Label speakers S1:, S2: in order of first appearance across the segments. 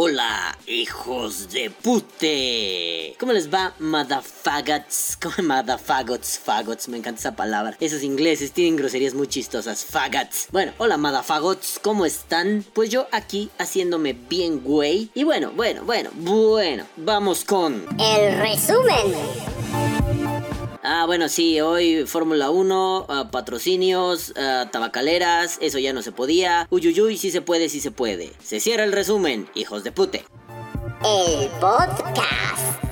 S1: Hola, hijos de pute. ¿Cómo les va, motherfaggots? ¿Cómo motherfaggots? Fagots, me encanta esa palabra. Esos ingleses tienen groserías muy chistosas. Faggots. Bueno, hola, motherfaggots. ¿Cómo están? Pues yo aquí haciéndome bien güey. Y bueno, bueno, bueno, bueno. Vamos con...
S2: El resumen.
S1: Ah, bueno, sí, hoy Fórmula 1, ah, patrocinios, ah, tabacaleras, eso ya no se podía. Uyuyuy, sí se puede, sí se puede. Se cierra el resumen, hijos de pute.
S2: El podcast.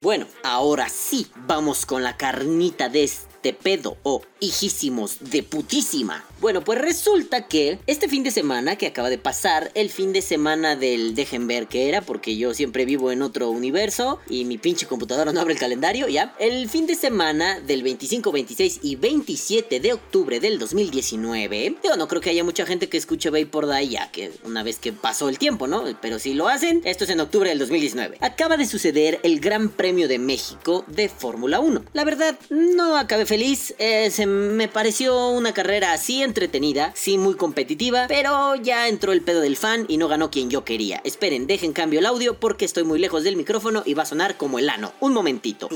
S1: Bueno, ahora sí, vamos con la carnita de este pedo o hijísimos de putísima. Bueno, pues resulta que este fin de semana que acaba de pasar, el fin de semana del dejen ver que era, porque yo siempre vivo en otro universo y mi pinche computadora no abre el calendario, ¿ya? El fin de semana del 25, 26 y 27 de octubre del 2019, yo no creo que haya mucha gente que escuche por Day ya que una vez que pasó el tiempo, ¿no? Pero si lo hacen, esto es en octubre del 2019. Acaba de suceder el Gran Premio de México de Fórmula 1. La verdad, no acabé feliz, eh, se me pareció una carrera así entretenida, sí muy competitiva, pero ya entró el pedo del fan y no ganó quien yo quería. Esperen, dejen cambio el audio porque estoy muy lejos del micrófono y va a sonar como el ano. Un momentito.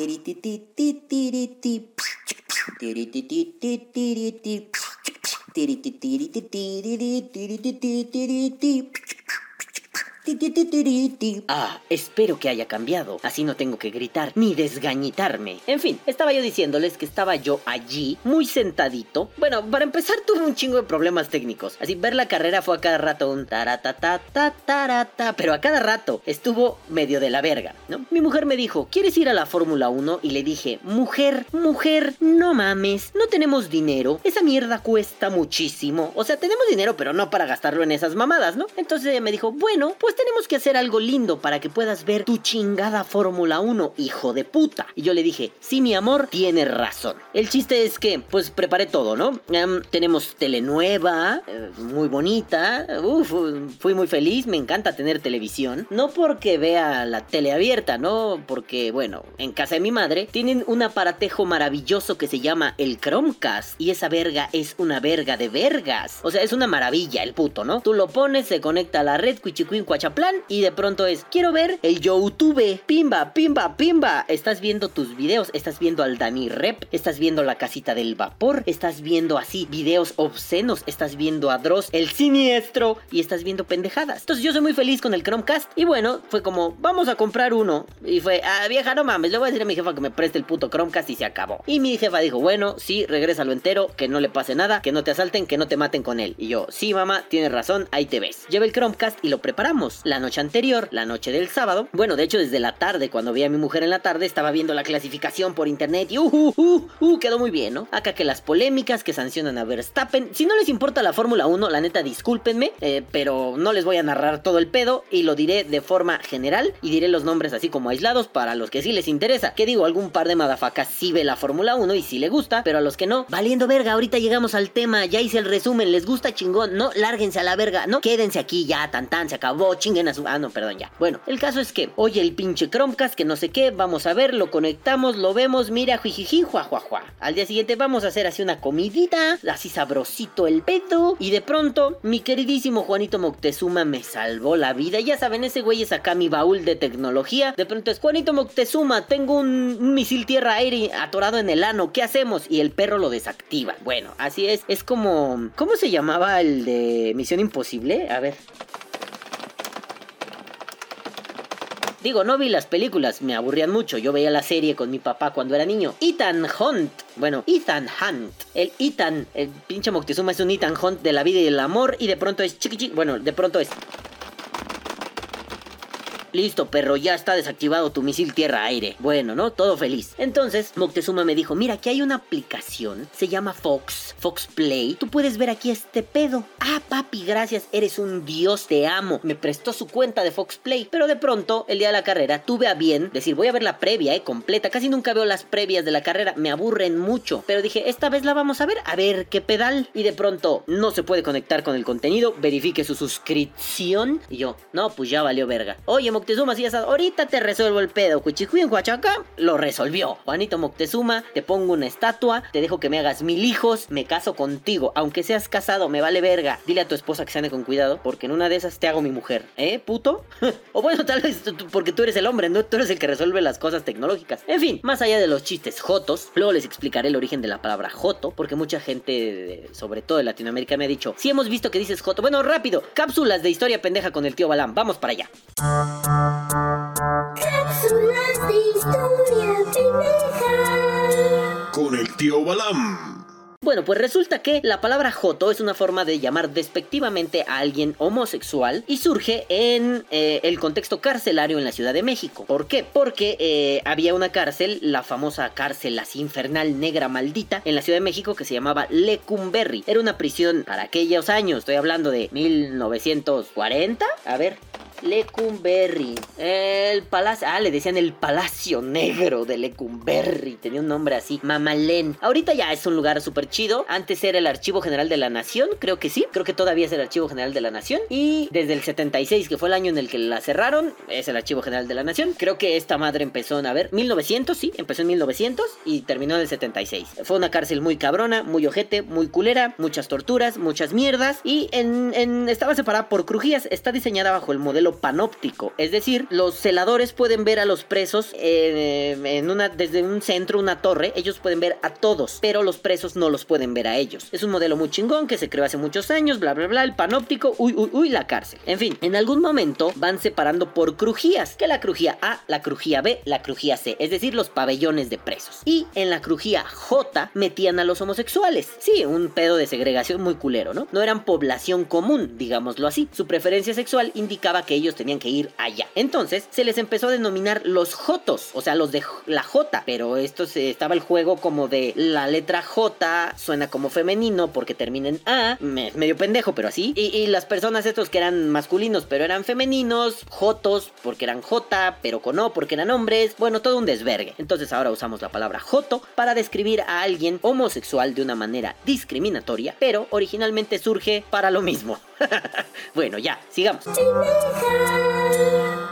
S1: Ah, espero que haya cambiado, así no tengo que gritar ni desgañitarme. En fin, estaba yo diciéndoles que estaba yo allí, muy sentadito. Bueno, para empezar tuve un chingo de problemas técnicos. Así ver la carrera fue a cada rato un taratata tarata, pero a cada rato estuvo medio de la verga, ¿no? Mi mujer me dijo, ¿quieres ir a la Fórmula 1? Y le dije, mujer, mujer, no mames, no tenemos dinero, esa mierda cuesta muchísimo. O sea, tenemos dinero, pero no para gastarlo en esas mamadas, ¿no? Entonces ella me dijo, bueno, pues tenemos que hacer algo lindo para que puedas ver tu chingada Fórmula 1, hijo de puta. Y yo le dije, sí, mi amor, tiene razón. El chiste es que, pues preparé todo, ¿no? Em, tenemos telenueva, eh, muy bonita. Uf, fui muy feliz, me encanta tener televisión. No porque vea la tele abierta, ¿no? Porque, bueno, en casa de mi madre tienen un aparatejo maravilloso que se llama el Chromecast. Y esa verga es una verga de vergas. O sea, es una maravilla el puto, ¿no? Tú lo pones, se conecta a la red, cuichicuin, y de pronto es, quiero ver el YouTube, pimba, pimba, pimba. Estás viendo tus videos, estás viendo al Dani Rep, estás viendo la casita del vapor, estás viendo así videos obscenos, estás viendo a Dross, el siniestro y estás viendo pendejadas. Entonces yo soy muy feliz con el Chromecast y bueno, fue como, vamos a comprar uno. Y fue, ah, vieja, no mames, le voy a decir a mi jefa que me preste el puto Chromecast y se acabó. Y mi jefa dijo, bueno, sí, regrésalo entero, que no le pase nada, que no te asalten, que no te maten con él. Y yo, sí, mamá, tienes razón, ahí te ves. Lleva el Chromecast y lo preparamos la noche anterior, la noche del sábado. Bueno, de hecho, desde la tarde, cuando vi a mi mujer en la tarde, estaba viendo la clasificación por internet y uh, uh, uh, uh, quedó muy bien, ¿no? Acá que las polémicas que sancionan a Verstappen. Si no les importa la Fórmula 1, la neta, discúlpenme, eh, pero no les voy a narrar todo el pedo y lo diré de forma general y diré los nombres así como aislados para los que sí les interesa. Que digo, algún par de madafacas sí ve la Fórmula 1 y sí le gusta, pero a los que no, valiendo verga, ahorita llegamos al tema, ya hice el resumen, les gusta chingón, no, lárguense a la verga, no, quédense aquí ya, tan tan, se acabó, Ah, no, perdón, ya. Bueno, el caso es que, oye, el pinche Chromecast, que no sé qué, vamos a ver, lo conectamos, lo vemos, mira, jujiji, juajuajua. Al día siguiente vamos a hacer así una comidita, así sabrosito el pedo, y de pronto, mi queridísimo Juanito Moctezuma me salvó la vida. Ya saben, ese güey es acá mi baúl de tecnología. De pronto es, Juanito Moctezuma, tengo un, un misil tierra-aire atorado en el ano, ¿qué hacemos? Y el perro lo desactiva. Bueno, así es, es como... ¿Cómo se llamaba el de Misión Imposible? A ver. Digo, no vi las películas, me aburrían mucho. Yo veía la serie con mi papá cuando era niño. Ethan Hunt. Bueno, Ethan Hunt. El Ethan, el pinche Moctezuma es un Ethan Hunt de la vida y el amor. Y de pronto es chiqui, Bueno, de pronto es. Listo, perro, ya está desactivado tu misil tierra-aire. Bueno, ¿no? Todo feliz. Entonces, Moctezuma me dijo, mira, aquí hay una aplicación, se llama Fox, Fox Play. Tú puedes ver aquí este pedo. Ah, papi, gracias, eres un dios, te amo. Me prestó su cuenta de Fox Play. Pero de pronto, el día de la carrera, tuve a bien decir, voy a ver la previa, eh, completa. Casi nunca veo las previas de la carrera, me aburren mucho. Pero dije, esta vez la vamos a ver, a ver qué pedal. Y de pronto, no se puede conectar con el contenido, verifique su suscripción. Y yo, no, pues ya valió verga. Oye, Moctezuma, Moctezuma así asado, ahorita te resuelvo el pedo. Cuchicuín Huachaca lo resolvió. Juanito Moctezuma, te pongo una estatua, te dejo que me hagas mil hijos, me caso contigo. Aunque seas casado, me vale verga. Dile a tu esposa que se ande con cuidado, porque en una de esas te hago mi mujer. ¿Eh, puto? o bueno, tal vez porque tú eres el hombre, ¿no? Tú eres el que resuelve las cosas tecnológicas. En fin, más allá de los chistes jotos, luego les explicaré el origen de la palabra joto, porque mucha gente, sobre todo de Latinoamérica, me ha dicho, si hemos visto que dices joto. Bueno, rápido, cápsulas de historia pendeja con el tío Balam. Vamos para allá.
S2: Cápsulas de historia pendeja.
S3: Con el tío Balam.
S1: Bueno, pues resulta que la palabra joto es una forma de llamar despectivamente a alguien homosexual y surge en eh, el contexto carcelario en la Ciudad de México. ¿Por qué? Porque eh, había una cárcel, la famosa cárcel así infernal negra maldita, en la Ciudad de México que se llamaba Lecumberri. Era una prisión para aquellos años, estoy hablando de 1940. A ver, Lecumberri. El palacio. Ah, le decían el Palacio Negro de Lecumberri. Tenía un nombre así. Mamalén. Ahorita ya es un lugar súper chido. Antes era el Archivo General de la Nación. Creo que sí. Creo que todavía es el Archivo General de la Nación. Y desde el 76, que fue el año en el que la cerraron, es el Archivo General de la Nación. Creo que esta madre empezó en, a ver, 1900, sí. Empezó en 1900 y terminó en el 76. Fue una cárcel muy cabrona, muy ojete, muy culera. Muchas torturas, muchas mierdas. Y en, en estaba separada por crujías. Está diseñada bajo el modelo panóptico, es decir, los celadores pueden ver a los presos eh, en una, desde un centro, una torre, ellos pueden ver a todos, pero los presos no los pueden ver a ellos. Es un modelo muy chingón que se creó hace muchos años, bla, bla, bla, el panóptico, uy, uy, uy, la cárcel. En fin, en algún momento van separando por crujías, que la crujía A, la crujía B, la crujía C, es decir, los pabellones de presos. Y en la crujía J metían a los homosexuales. Sí, un pedo de segregación muy culero, ¿no? No eran población común, digámoslo así. Su preferencia sexual indicaba que ellos tenían que ir allá. Entonces se les empezó a denominar los Jotos, o sea, los de la J. Pero esto se, estaba el juego como de la letra J suena como femenino porque termina en A, medio pendejo, pero así. Y, las personas estos que eran masculinos pero eran femeninos, Jotos porque eran J, pero con O porque eran hombres. Bueno, todo un desvergue. Entonces ahora usamos la palabra Joto para describir a alguien homosexual de una manera discriminatoria, pero originalmente surge para lo mismo. bueno, ya, sigamos.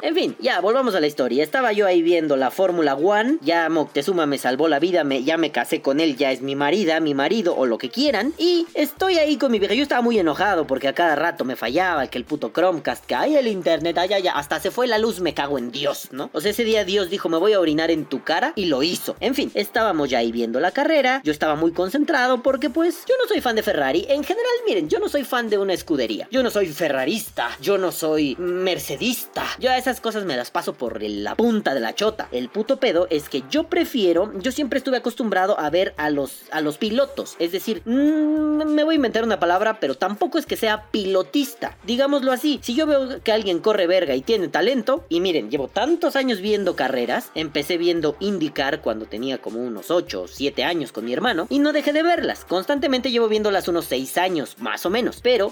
S1: En fin, ya, volvamos a la historia. Estaba yo ahí viendo la Fórmula One. Ya Moctezuma me salvó la vida, me, ya me casé con él, ya es mi marida, mi marido o lo que quieran. Y estoy ahí con mi vieja. Yo estaba muy enojado porque a cada rato me fallaba, que el puto Chromecast, que hay el internet, allá, ya, hasta se fue la luz, me cago en Dios, ¿no? O sea, ese día Dios dijo, me voy a orinar en tu cara y lo hizo. En fin, estábamos ya ahí viendo la carrera. Yo estaba muy concentrado porque pues yo no soy fan de Ferrari. En general, miren, yo no soy fan de una escudería. Yo no soy ferrarista. Yo no soy mercedista. Yo a esas cosas me las paso por la punta de la chota. El puto pedo es que yo prefiero, yo siempre estuve acostumbrado a ver a los, a los pilotos. Es decir, mmm, me voy a inventar una palabra, pero tampoco es que sea pilotista. Digámoslo así, si yo veo que alguien corre verga y tiene talento, y miren, llevo tantos años viendo carreras, empecé viendo IndyCar cuando tenía como unos 8 o 7 años con mi hermano, y no dejé de verlas. Constantemente llevo viéndolas unos 6 años, más o menos. Pero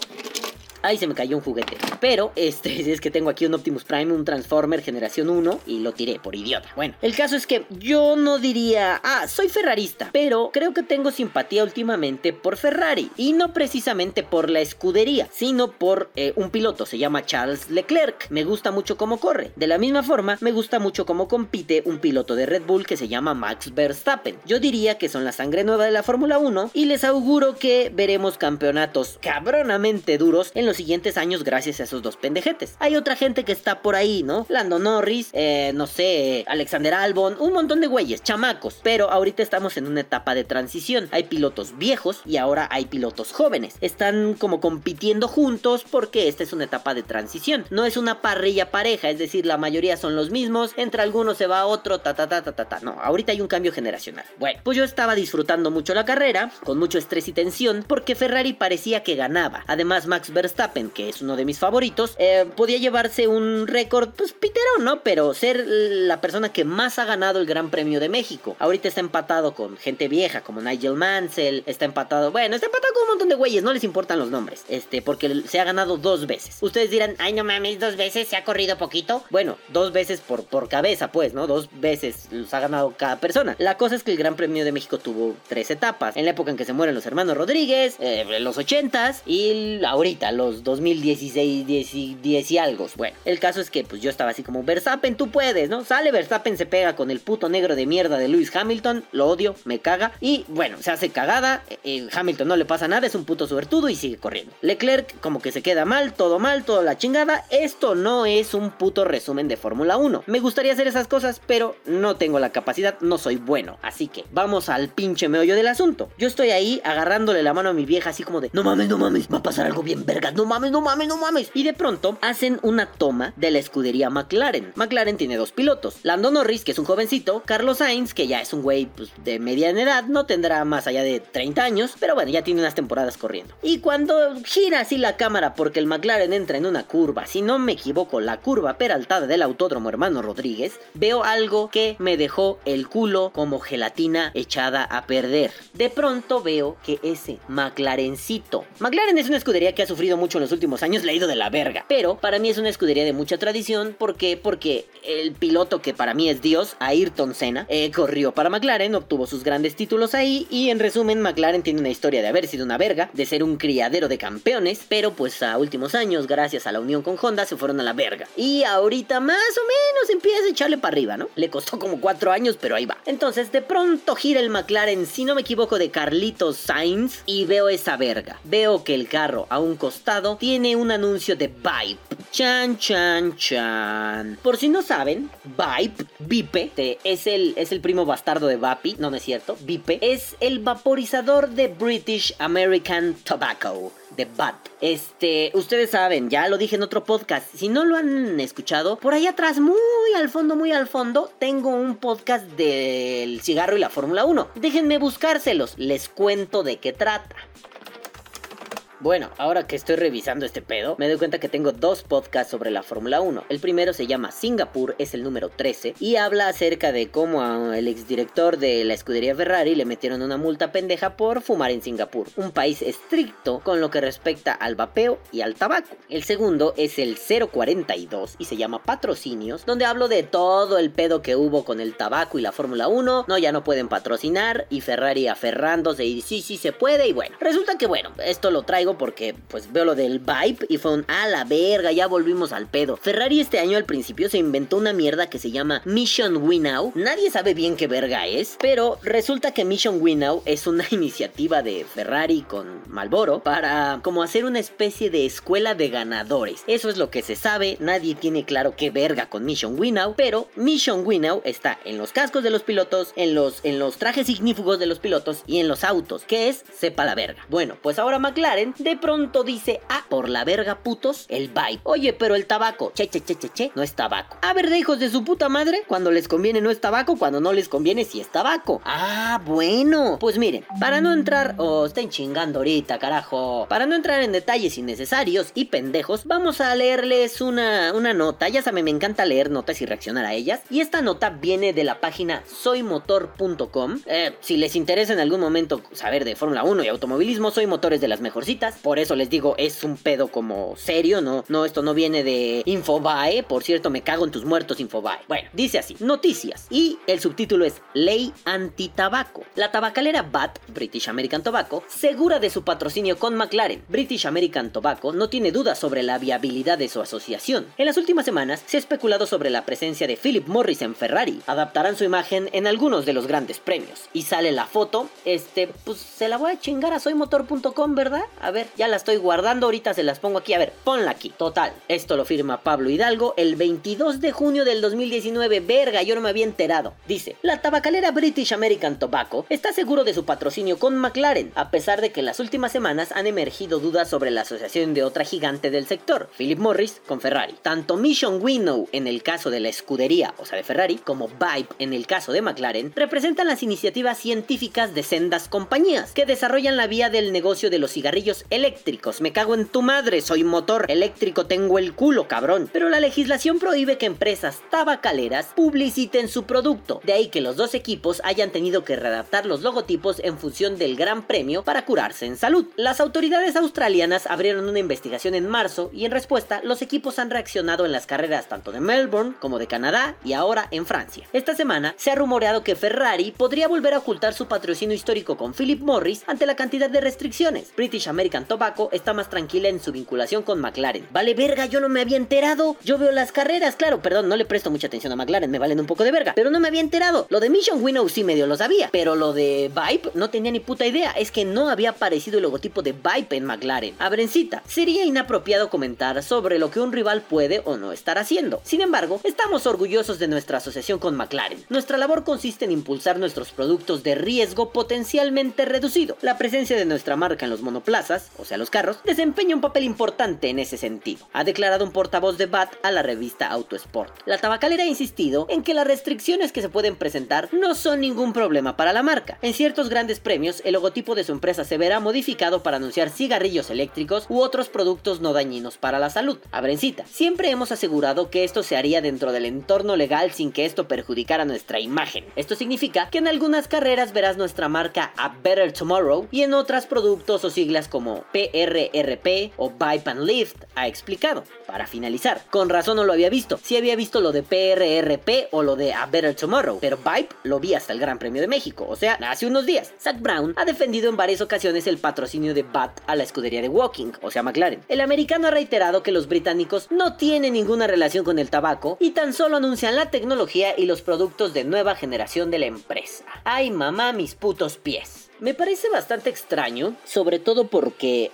S1: Ahí se me cayó un juguete. Pero, este, es que tengo aquí un Optimus Prime, un Transformer generación 1 y lo tiré por idiota. Bueno, el caso es que yo no diría, ah, soy ferrarista, pero creo que tengo simpatía últimamente por Ferrari. Y no precisamente por la escudería, sino por eh, un piloto, se llama Charles Leclerc. Me gusta mucho cómo corre. De la misma forma, me gusta mucho cómo compite un piloto de Red Bull que se llama Max Verstappen. Yo diría que son la sangre nueva de la Fórmula 1 y les auguro que veremos campeonatos cabronamente duros en los siguientes años gracias a esos dos pendejetes. Hay otra gente que está por ahí, ¿no? Lando Norris, eh, no sé, Alexander Albon, un montón de güeyes, chamacos. Pero ahorita estamos en una etapa de transición. Hay pilotos viejos y ahora hay pilotos jóvenes. Están como compitiendo juntos porque esta es una etapa de transición. No es una parrilla pareja, es decir, la mayoría son los mismos. Entre algunos se va otro, ta ta ta ta ta ta. No, ahorita hay un cambio generacional. Bueno, pues yo estaba disfrutando mucho la carrera, con mucho estrés y tensión, porque Ferrari parecía que ganaba. Además, Max Verstappen que es uno de mis favoritos, eh, podía llevarse un récord, pues pitero, ¿no? Pero ser la persona que más ha ganado el Gran Premio de México. Ahorita está empatado con gente vieja como Nigel Mansell, está empatado, bueno, está empatado con un montón de güeyes, no les importan los nombres, este, porque se ha ganado dos veces. Ustedes dirán, ay no mames, dos veces, se ha corrido poquito. Bueno, dos veces por, por cabeza, pues, ¿no? Dos veces los ha ganado cada persona. La cosa es que el Gran Premio de México tuvo tres etapas. En la época en que se mueren los hermanos Rodríguez, eh, los ochentas y ahorita, los años 2016, 10, 10 y algo. Bueno, el caso es que pues yo estaba así como, Verstappen, tú puedes, ¿no? Sale Verstappen, se pega con el puto negro de mierda de Lewis Hamilton, lo odio, me caga. Y bueno, se hace cagada, eh, eh, Hamilton no le pasa nada, es un puto suertudo y sigue corriendo. Leclerc como que se queda mal, todo mal, toda la chingada. Esto no es un puto resumen de Fórmula 1. Me gustaría hacer esas cosas, pero no tengo la capacidad, no soy bueno. Así que vamos al pinche meollo del asunto. Yo estoy ahí agarrándole la mano a mi vieja así como de, no mames, no mames, va a pasar algo bien vergas, no mames, no mames, no mames. Y de pronto hacen una toma de la escudería McLaren. McLaren tiene dos pilotos, Lando Norris, que es un jovencito, Carlos Sainz, que ya es un güey pues, de mediana edad, no tendrá más allá de 30 años, pero bueno, ya tiene unas temporadas corriendo. Y cuando gira así la cámara porque el McLaren entra en una curva, si no me equivoco, la curva peraltada del autódromo hermano Rodríguez, veo algo que me dejó el culo como gelatina echada a perder. De pronto veo que ese McLarencito. McLaren es una escudería que ha sufrido mucho en los últimos años, le ha ido de la verga. Pero para mí es una escudería de mucha tradición. ¿Por qué? Porque el piloto que para mí es Dios, Ayrton Senna, eh, corrió para McLaren, obtuvo sus grandes títulos ahí. Y en resumen, McLaren tiene una historia de haber sido una verga, de ser un criadero de campeones. Pero pues a últimos años, gracias a la unión con Honda, se fueron a la verga. Y ahorita más o menos empieza a echarle para arriba, ¿no? Le costó como cuatro años, pero ahí va. Entonces de pronto gira el McLaren, si no me equivoco, de Carlitos Sainz y veo esa verga. Veo que el carro a un costado tiene un anuncio de Vibe. Chan, chan, chan. Por si no saben, Vibe, Vipe, es el, es el primo bastardo de Vapi, no, no es cierto, Vipe, es el vaporizador de British American Tobacco de BAT. Este, ustedes saben, ya lo dije en otro podcast. Si no lo han escuchado, por ahí atrás, muy al fondo, muy al fondo, tengo un podcast del cigarro y la Fórmula 1. Déjenme buscárselos, les cuento de qué trata. Bueno, ahora que estoy revisando este pedo, me doy cuenta que tengo dos podcasts sobre la Fórmula 1. El primero se llama Singapur, es el número 13, y habla acerca de cómo al exdirector de la escudería Ferrari le metieron una multa pendeja por fumar en Singapur, un país estricto con lo que respecta al vapeo y al tabaco. El segundo es el 042 y se llama Patrocinios, donde hablo de todo el pedo que hubo con el tabaco y la Fórmula 1. No, ya no pueden patrocinar y Ferrari aferrándose y sí, sí se puede. Y bueno, resulta que bueno, esto lo traigo porque pues veo lo del Vibe y fue un a la verga, ya volvimos al pedo. Ferrari este año al principio se inventó una mierda que se llama Mission Winnow. Nadie sabe bien qué verga es, pero resulta que Mission Winnow es una iniciativa de Ferrari con Malboro para como hacer una especie de escuela de ganadores. Eso es lo que se sabe, nadie tiene claro qué verga con Mission Winnow, pero Mission Winnow está en los cascos de los pilotos, en los, en los trajes ignífugos de los pilotos y en los autos, que es sepa la verga. Bueno, pues ahora McLaren de pronto dice, ah, por la verga putos, el vibe. Oye, pero el tabaco, che, che, che, che, che, no es tabaco. A ver, de hijos de su puta madre, cuando les conviene no es tabaco, cuando no les conviene sí es tabaco. Ah, bueno. Pues miren, para no entrar, oh, estén chingando ahorita, carajo. Para no entrar en detalles innecesarios y pendejos, vamos a leerles una, una nota. Ya saben, me encanta leer notas y reaccionar a ellas. Y esta nota viene de la página soymotor.com. Eh, si les interesa en algún momento saber de Fórmula 1 y automovilismo, Soy Motores de las mejorcitas por eso les digo, es un pedo como serio, ¿no? No, esto no viene de Infobae. Por cierto, me cago en tus muertos, Infobae. Bueno, dice así: Noticias. Y el subtítulo es Ley Anti-Tabaco. La tabacalera BAT, British American Tobacco, segura de su patrocinio con McLaren. British American Tobacco no tiene dudas sobre la viabilidad de su asociación. En las últimas semanas se ha especulado sobre la presencia de Philip Morris en Ferrari. Adaptarán su imagen en algunos de los grandes premios. Y sale la foto. Este, pues se la voy a chingar a soymotor.com, ¿verdad? A ver, ya la estoy guardando, ahorita se las pongo aquí. A ver, ponla aquí. Total, esto lo firma Pablo Hidalgo el 22 de junio del 2019. Verga, yo no me había enterado. Dice, la tabacalera British American Tobacco está seguro de su patrocinio con McLaren, a pesar de que en las últimas semanas han emergido dudas sobre la asociación de otra gigante del sector, Philip Morris, con Ferrari. Tanto Mission Winnow en el caso de la escudería, o sea de Ferrari, como Vibe en el caso de McLaren, representan las iniciativas científicas de sendas compañías que desarrollan la vía del negocio de los cigarrillos eléctricos. Me cago en tu madre, soy motor eléctrico, tengo el culo, cabrón. Pero la legislación prohíbe que empresas tabacaleras publiciten su producto. De ahí que los dos equipos hayan tenido que readaptar los logotipos en función del Gran Premio para curarse en salud. Las autoridades australianas abrieron una investigación en marzo y en respuesta los equipos han reaccionado en las carreras tanto de Melbourne como de Canadá y ahora en Francia. Esta semana se ha rumoreado que Ferrari podría volver a ocultar su patrocinio histórico con Philip Morris ante la cantidad de restricciones. British American Tobacco está más tranquila en su vinculación con McLaren. Vale verga, yo no me había enterado. Yo veo las carreras, claro, perdón, no le presto mucha atención a McLaren, me valen un poco de verga, pero no me había enterado. Lo de Mission Winnow sí medio lo sabía, pero lo de Vibe no tenía ni puta idea, es que no había aparecido el logotipo de Vibe en McLaren. Abrencita, sería inapropiado comentar sobre lo que un rival puede o no estar haciendo. Sin embargo, estamos orgullosos de nuestra asociación con McLaren. Nuestra labor consiste en impulsar nuestros productos de riesgo potencialmente reducido. La presencia de nuestra marca en los monoplazas, o sea los carros, desempeña un papel importante en ese sentido, ha declarado un portavoz de BAT a la revista Autosport. La tabacalera ha insistido en que las restricciones que se pueden presentar no son ningún problema para la marca. En ciertos grandes premios, el logotipo de su empresa se verá modificado para anunciar cigarrillos eléctricos u otros productos no dañinos para la salud. Abrencita, siempre hemos asegurado que esto se haría dentro del entorno legal sin que esto perjudicara nuestra imagen. Esto significa que en algunas carreras verás nuestra marca A Better Tomorrow y en otras productos o siglas como PRRP o Vibe and Lift, ha explicado. Para finalizar, con razón no lo había visto, si había visto lo de PRRP o lo de A Better Tomorrow, pero Vibe lo vi hasta el Gran Premio de México, o sea, hace unos días. Zach Brown ha defendido en varias ocasiones el patrocinio de BAT a la escudería de Walking, o sea, McLaren. El americano ha reiterado que los británicos no tienen ninguna relación con el tabaco y tan solo anuncian la tecnología y los productos de nueva generación de la empresa. Ay mamá, mis putos pies. Me parece bastante extraño, sobre todo porque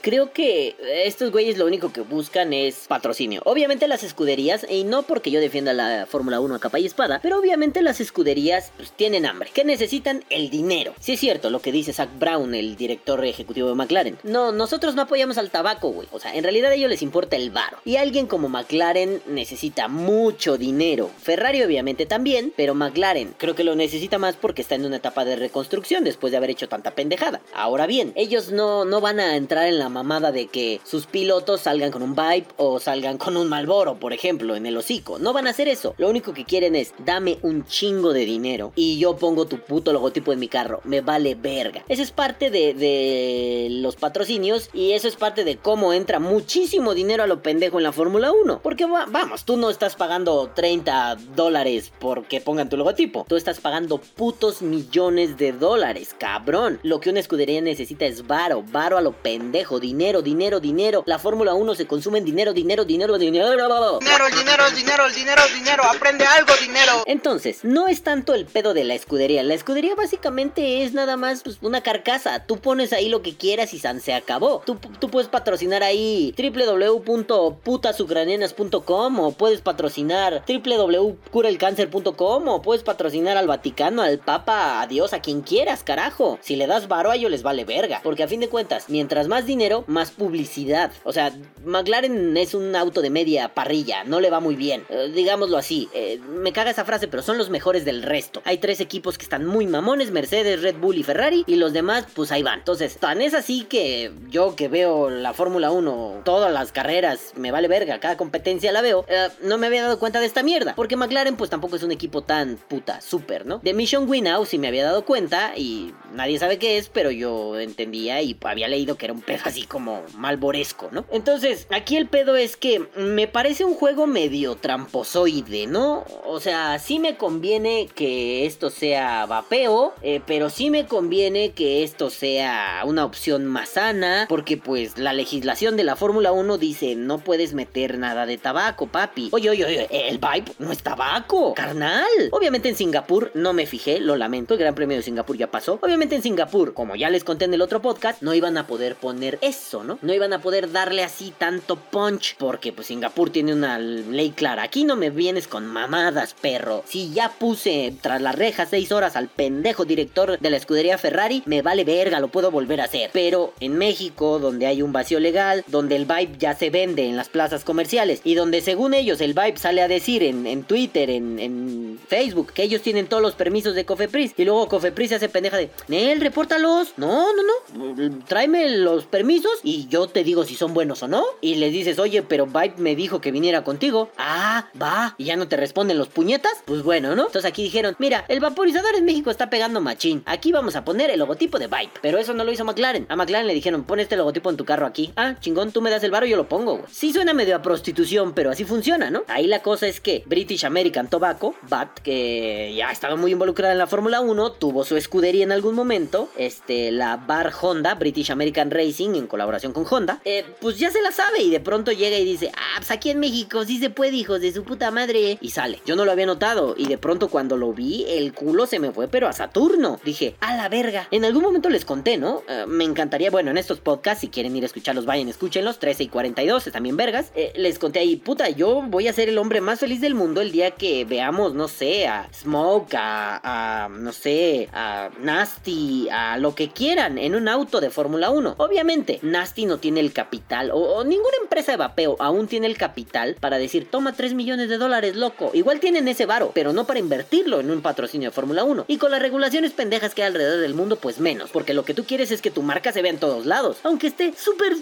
S1: creo que estos güeyes lo único que buscan es patrocinio. Obviamente las escuderías, y no porque yo defienda la Fórmula 1 a capa y espada, pero obviamente las escuderías pues, tienen hambre, que necesitan el dinero. Sí es cierto lo que dice Zach Brown, el director ejecutivo de McLaren. No, nosotros no apoyamos al tabaco, güey. O sea, en realidad a ellos les importa el varo. Y alguien como McLaren necesita mucho dinero. Ferrari obviamente también, pero McLaren creo que lo necesita más porque está en una etapa de reconstrucción después de haber hecho tanta pendejada. Ahora bien, ellos no, no van a entrar en la mamada de que sus pilotos salgan con un Vibe o salgan con un Malboro, por ejemplo, en el hocico. No van a hacer eso. Lo único que quieren es dame un chingo de dinero y yo pongo tu puto logotipo en mi carro. Me vale verga. Eso es parte de, de los patrocinios y eso es parte de cómo entra muchísimo dinero a lo pendejo en la Fórmula 1. Porque vamos, tú no estás pagando 30 dólares porque pongan tu logotipo. Tú estás pagando putos millones de dólares cabrón. Lo que una escudería necesita es varo, varo a lo pendejo, dinero, dinero, dinero. La Fórmula 1 se consume en dinero, dinero, dinero, dinero.
S4: Dinero, dinero, dinero, dinero, dinero. Aprende algo, dinero.
S1: Entonces, no es tanto el pedo de la escudería. La escudería básicamente es nada más pues, una carcasa. Tú pones ahí lo que quieras y se acabó. Tú, tú puedes patrocinar ahí www.putasucranianas.com o puedes patrocinar www.curalcáncer.com o puedes patrocinar al Vaticano, al Papa, a Dios, a quien quieras, carajo. Si le das varo a ellos les vale verga. Porque a fin de cuentas, mientras más dinero, más publicidad. O sea, McLaren es un auto de media parrilla, no le va muy bien. Eh, digámoslo así. Eh, me caga esa frase, pero son los mejores del resto. Hay tres equipos que están muy mamones, Mercedes, Red Bull y Ferrari. Y los demás, pues ahí van. Entonces, tan es así que yo que veo la Fórmula 1, todas las carreras, me vale verga, cada competencia la veo. Eh, no me había dado cuenta de esta mierda. Porque McLaren, pues tampoco es un equipo tan puta, súper, ¿no? De Mission Winnow sí me había dado cuenta y nadie sabe qué es, pero yo entendía y había leído que era un pedo así como malboresco, ¿no? Entonces, aquí el pedo es que me parece un juego medio tramposoide, ¿no? O sea, sí me conviene que esto sea vapeo, eh, pero sí me conviene que esto sea una opción más sana, porque pues la legislación de la Fórmula 1 dice no puedes meter nada de tabaco, papi. Oye, oye, oye, el Vibe no es tabaco, carnal. Obviamente en Singapur no me fijé, lo lamento, el Gran Premio de Singapur ya pasó. Obviamente en Singapur, como ya les conté en el otro podcast, no iban a poder poner eso, ¿no? No iban a poder darle así tanto punch, porque pues Singapur tiene una ley clara. Aquí no me vienes con mamadas, perro. Si ya puse tras las rejas seis horas al pendejo director de la escudería Ferrari, me vale verga, lo puedo volver a hacer. Pero en México, donde hay un vacío legal, donde el Vibe ya se vende en las plazas comerciales y donde según ellos el Vibe sale a decir en, Twitter, en, en, Facebook, que ellos tienen todos los permisos de Cofepris y luego Cofepris se hace de, Nel, repórtalos. No, no, no. Tráeme los permisos y yo te digo si son buenos o no. Y les dices, oye, pero Vibe me dijo que viniera contigo. Ah, va. Y ya no te responden los puñetas. Pues bueno, ¿no? Entonces aquí dijeron, mira, el vaporizador en México está pegando machín. Aquí vamos a poner el logotipo de Vibe. Pero eso no lo hizo McLaren. A McLaren le dijeron, pon este logotipo en tu carro aquí. Ah, chingón, tú me das el varo, yo lo pongo, güey. Sí suena medio a prostitución, pero así funciona, ¿no? Ahí la cosa es que British American Tobacco, BAT, que ya ha estado muy involucrada en la Fórmula 1, tuvo su escudería en algún momento, este, la bar Honda, British American Racing, en colaboración con Honda, eh, pues ya se la sabe y de pronto llega y dice, ah, pues aquí en México sí se puede, hijos de su puta madre. Y sale. Yo no lo había notado y de pronto cuando lo vi, el culo se me fue, pero a Saturno. Dije, a la verga. En algún momento les conté, ¿no? Eh, me encantaría, bueno, en estos podcasts, si quieren ir a escucharlos, vayan, escúchenlos, 13 y 42, están bien vergas. Eh, les conté ahí, puta, yo voy a ser el hombre más feliz del mundo el día que veamos, no sé, a Smoke, a, a no sé, a Nasty, a lo que quieran en un auto de Fórmula 1. Obviamente, Nasty no tiene el capital, o, ninguna empresa de vapeo aún tiene el capital para decir, toma 3 millones de dólares, loco. Igual tienen ese varo, pero no para invertirlo en un patrocinio de Fórmula 1. Y con las regulaciones pendejas que hay alrededor del mundo, pues menos. Porque lo que tú quieres es que tu marca se vea en todos lados. Aunque esté súper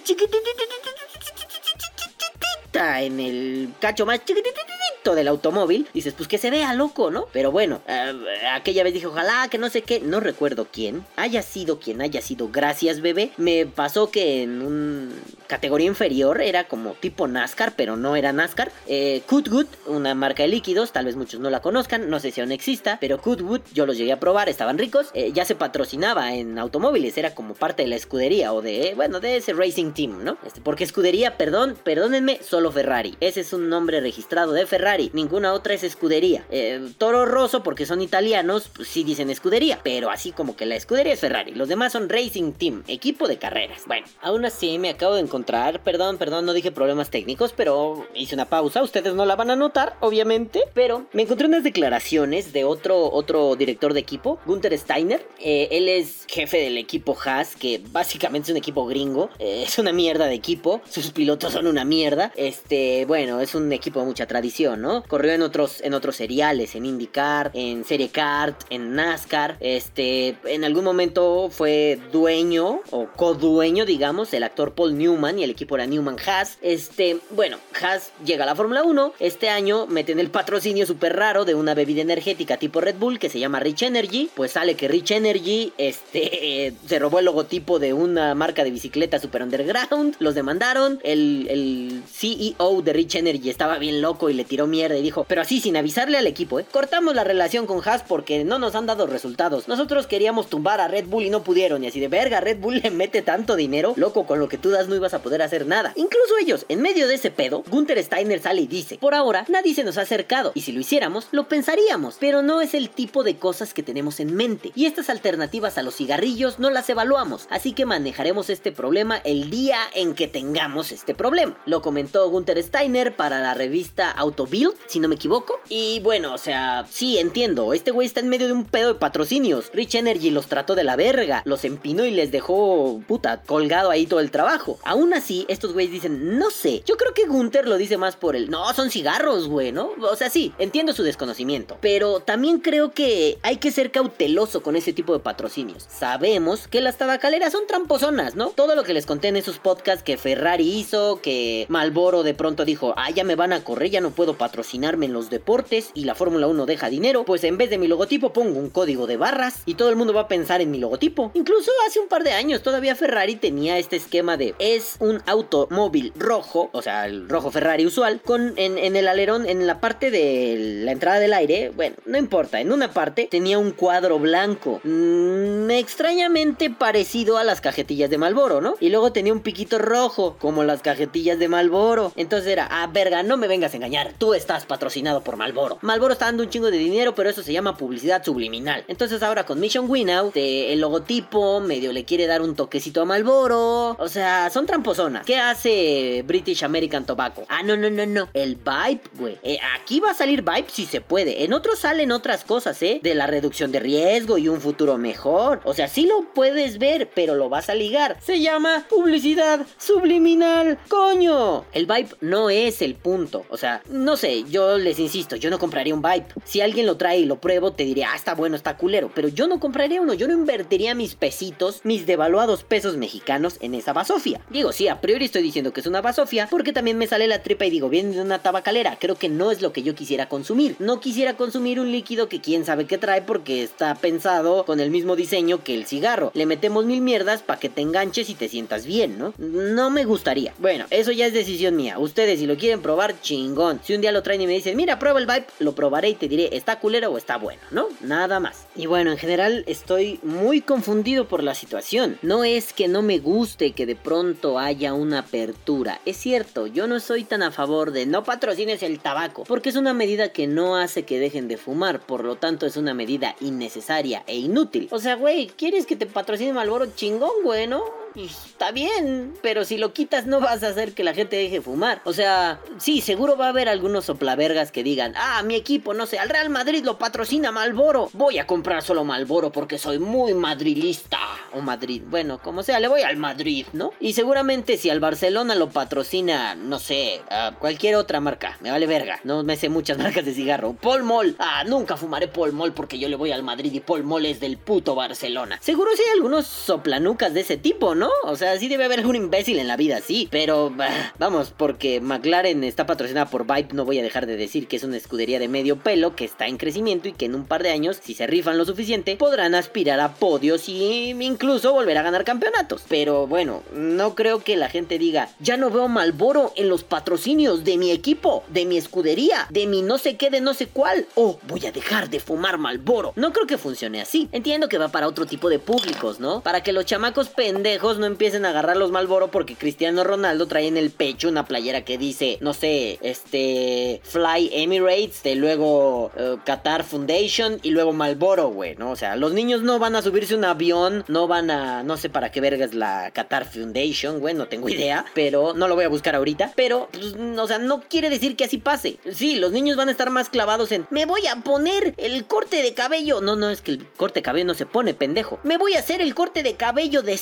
S1: en el cacho más chiquitito del automóvil, dices, pues que se vea loco, ¿no? Pero bueno, eh, aquella vez dije, ojalá que no sé qué, no recuerdo quién, haya sido quien haya sido, gracias bebé, me pasó que en un categoría inferior era como tipo NASCAR, pero no era NASCAR, eh, Kutwood, una marca de líquidos, tal vez muchos no la conozcan, no sé si aún exista, pero Kutwood yo los llegué a probar, estaban ricos, eh, ya se patrocinaba en automóviles, era como parte de la escudería o de, bueno, de ese racing team, ¿no? Este, porque escudería, perdón, perdónenme, solo Ferrari. Ese es un nombre registrado de Ferrari. Ninguna otra es escudería. Eh, Toro Rosso, porque son italianos, pues sí dicen escudería. Pero así como que la escudería es Ferrari. Los demás son Racing Team, equipo de carreras. Bueno, aún así me acabo de encontrar. Perdón, perdón, no dije problemas técnicos, pero hice una pausa. Ustedes no la van a notar, obviamente. Pero me encontré unas declaraciones de otro, otro director de equipo, Gunther Steiner. Eh, él es jefe del equipo Haas, que básicamente es un equipo gringo. Eh, es una mierda de equipo. Sus pilotos son una mierda. Este, bueno, es un equipo de mucha tradición, ¿no? Corrió en otros, en otros seriales, en IndyCar, en Serie Kart, en NASCAR. Este, en algún momento fue dueño o codueño, digamos, el actor Paul Newman y el equipo era Newman Haas. Este, bueno, Haas llega a la Fórmula 1. Este año meten el patrocinio súper raro de una bebida energética tipo Red Bull que se llama Rich Energy. Pues sale que Rich Energy, este, se robó el logotipo de una marca de bicicleta super underground. Los demandaron. El, el de Rich Energy estaba bien loco y le tiró mierda y dijo, pero así sin avisarle al equipo, ¿eh? Cortamos la relación con Haas porque no nos han dado resultados. Nosotros queríamos tumbar a Red Bull y no pudieron. Y así de verga, Red Bull le mete tanto dinero. Loco, con lo que tú das no ibas a poder hacer nada. Incluso ellos, en medio de ese pedo, Gunther Steiner sale y dice, por ahora nadie se nos ha acercado. Y si lo hiciéramos, lo pensaríamos. Pero no es el tipo de cosas que tenemos en mente. Y estas alternativas a los cigarrillos no las evaluamos. Así que manejaremos este problema el día en que tengamos este problema. Lo comentó Gunther Steiner para la revista Autobild, si no me equivoco. Y bueno, o sea, sí, entiendo. Este güey está en medio de un pedo de patrocinios. Rich Energy los trató de la verga, los empinó y les dejó, puta, colgado ahí todo el trabajo. Aún así, estos güeyes dicen, no sé. Yo creo que Gunther lo dice más por el, no, son cigarros, güey, ¿no? O sea, sí, entiendo su desconocimiento. Pero también creo que hay que ser cauteloso con ese tipo de patrocinios. Sabemos que las tabacaleras son tramposonas, ¿no? Todo lo que les conté en esos podcasts que Ferrari hizo, que Malboro de pronto dijo, ah, ya me van a correr, ya no puedo patrocinarme en los deportes y la Fórmula 1 deja dinero, pues en vez de mi logotipo pongo un código de barras y todo el mundo va a pensar en mi logotipo. Incluso hace un par de años todavía Ferrari tenía este esquema de es un automóvil rojo, o sea, el rojo Ferrari usual, con en, en el alerón, en la parte de la entrada del aire, bueno, no importa, en una parte tenía un cuadro blanco, mm, extrañamente parecido a las cajetillas de Malboro, ¿no? Y luego tenía un piquito rojo, como las cajetillas de Malboro. Entonces era, ah, verga, no me vengas a engañar, tú estás patrocinado por Malboro. Malboro está dando un chingo de dinero, pero eso se llama publicidad subliminal. Entonces ahora con Mission Winout, el logotipo medio le quiere dar un toquecito a Malboro. O sea, son tramposonas. ¿Qué hace British American Tobacco? Ah, no, no, no, no. El Vibe, güey. Eh, aquí va a salir Vibe si se puede. En otros salen otras cosas, ¿eh? De la reducción de riesgo y un futuro mejor. O sea, sí lo puedes ver, pero lo vas a ligar. Se llama publicidad subliminal. Coño. El Vibe no es el punto. O sea, no sé, yo les insisto, yo no compraría un Vibe. Si alguien lo trae y lo pruebo, te diría, ah, está bueno, está culero. Pero yo no compraría uno. Yo no invertiría mis pesitos, mis devaluados pesos mexicanos en esa basofia. Digo, sí, a priori estoy diciendo que es una basofia porque también me sale la tripa y digo, viene de una tabacalera. Creo que no es lo que yo quisiera consumir. No quisiera consumir un líquido que quién sabe qué trae porque está pensado con el mismo diseño que el cigarro. Le metemos mil mierdas para que te enganches y te sientas bien, ¿no? No me gustaría. Bueno, eso ya es decisión mía. Ustedes si lo quieren probar, chingón. Si un día lo traen y me dicen, mira, prueba el Vibe, lo probaré y te diré, ¿está culero o está bueno? ¿No? Nada más. Y bueno, en general estoy muy confundido por la situación. No es que no me guste que de pronto haya una apertura. Es cierto, yo no soy tan a favor de no patrocines el tabaco, porque es una medida que no hace que dejen de fumar, por lo tanto es una medida innecesaria e inútil. O sea, güey, ¿quieres que te patrocine Malboro chingón, güey, no? Y está bien, pero si lo quitas no vas a hacer que la gente deje de fumar. O sea, sí, seguro va a haber algunos soplavergas que digan, ah, mi equipo, no sé, al Real Madrid lo patrocina Malboro. Voy a comprar solo Malboro porque soy muy madrilista. O Madrid, bueno, como sea, le voy al Madrid, ¿no? Y seguramente si al Barcelona lo patrocina, no sé, a cualquier otra marca, me vale verga. No me sé muchas marcas de cigarro. Paul Mall, ah, nunca fumaré Paul Mall porque yo le voy al Madrid y Paul Mall es del puto Barcelona. Seguro sí hay algunos soplanucas de ese tipo, ¿no? O sea, sí debe haber algún imbécil en la vida, sí. Pero vamos, porque McLaren está patrocinada por Vibe, no voy a dejar de decir que es una escudería de medio pelo que está en crecimiento y que en un par de años, si se rifan lo suficiente, podrán aspirar a podios y incluso volver a ganar campeonatos. Pero bueno, no creo que la gente diga, ya no veo Malboro en los patrocinios de mi equipo, de mi escudería, de mi no sé qué, de no sé cuál. O voy a dejar de fumar Malboro. No creo que funcione así. Entiendo que va para otro tipo de públicos, ¿no? Para que los chamacos pendejos no empiecen a agarrar los Malboro porque Cristiano Ronaldo trae en el pecho una playera que dice, no sé, este, Fly Emirates, de luego eh, Qatar Foundation y luego Malboro, güey, ¿no? O sea, los niños no van a subirse un avión, no van a, no sé para qué verga es la Qatar Foundation, güey, no tengo idea, pero no lo voy a buscar ahorita, pero, pues, o sea, no quiere decir que así pase. Sí, los niños van a estar más clavados en, me voy a poner el corte de cabello. No, no, es que el corte de cabello no se pone, pendejo. Me voy a hacer el corte de cabello de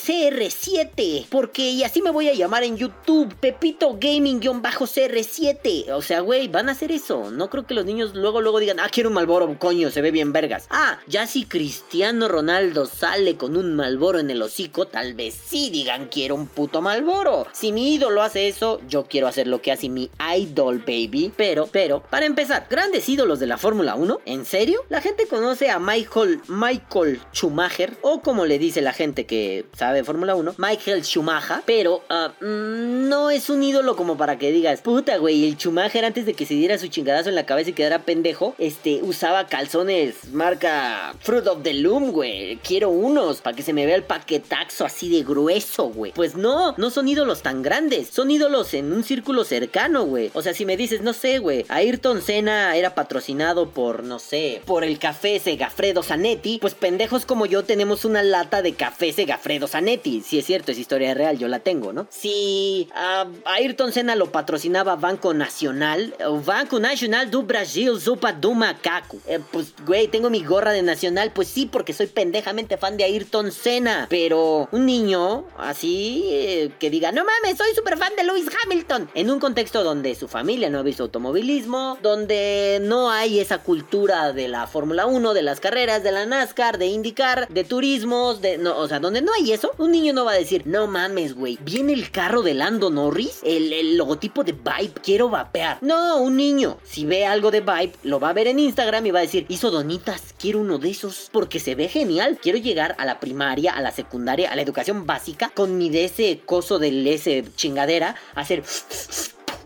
S1: CR7, porque y así me voy a llamar en YouTube, Pepito Gaming-CR7. O sea, güey, van a hacer eso. No creo que los niños luego, luego digan, ah, quiero un Malboro, coño, se ve bien vergas. Ah, ya si Cristiano Ronaldo sale con un Malboro en el hocico, tal vez sí digan, quiero un puto Malboro. Si mi ídolo hace eso, yo quiero hacer lo que hace mi idol, baby. Pero, pero, para empezar, grandes ídolos de la Fórmula 1, ¿en serio? La gente conoce a Michael, Michael Schumacher, o como le dice la gente que sabe Fórmula 1, Michael Schumacher, pero ah, mm, no es un ídolo como para que digas, puta, güey, el Schumacher antes de que se diera su chingadazo en la cabeza y quedara pendejo, este, usaba calzones marca Fruit of the Loom, güey. Quiero unos para que se me vea el paquetaxo así de grueso, güey. Pues no, no son ídolos tan grandes, son ídolos en un círculo cercano, güey. O sea, si me dices, no sé, güey, Ayrton Senna era patrocinado por, no sé, por el café Segafredo Zanetti, pues pendejos como yo tenemos una lata de café Segafredo Zanetti. Si cierto, es historia real, yo la tengo, ¿no? Si a Ayrton Senna lo patrocinaba Banco Nacional, Banco Nacional do Brasil, Zupa do Macaco. Eh, pues, güey, tengo mi gorra de Nacional, pues sí, porque soy pendejamente fan de Ayrton Senna. Pero un niño así eh, que diga, no mames, soy súper fan de Lewis Hamilton. En un contexto donde su familia no ha visto automovilismo, donde no hay esa cultura de la Fórmula 1, de las carreras, de la NASCAR, de IndyCar, de turismos, de. No, o sea, donde no hay eso, un niño no va a decir, no mames, güey, viene el carro de Lando Norris, el, el logotipo de Vibe, quiero vapear. No, un niño, si ve algo de Vibe, lo va a ver en Instagram y va a decir, hizo donitas, quiero uno de esos porque se ve genial. Quiero llegar a la primaria, a la secundaria, a la educación básica con mi de ese coso del ese chingadera, hacer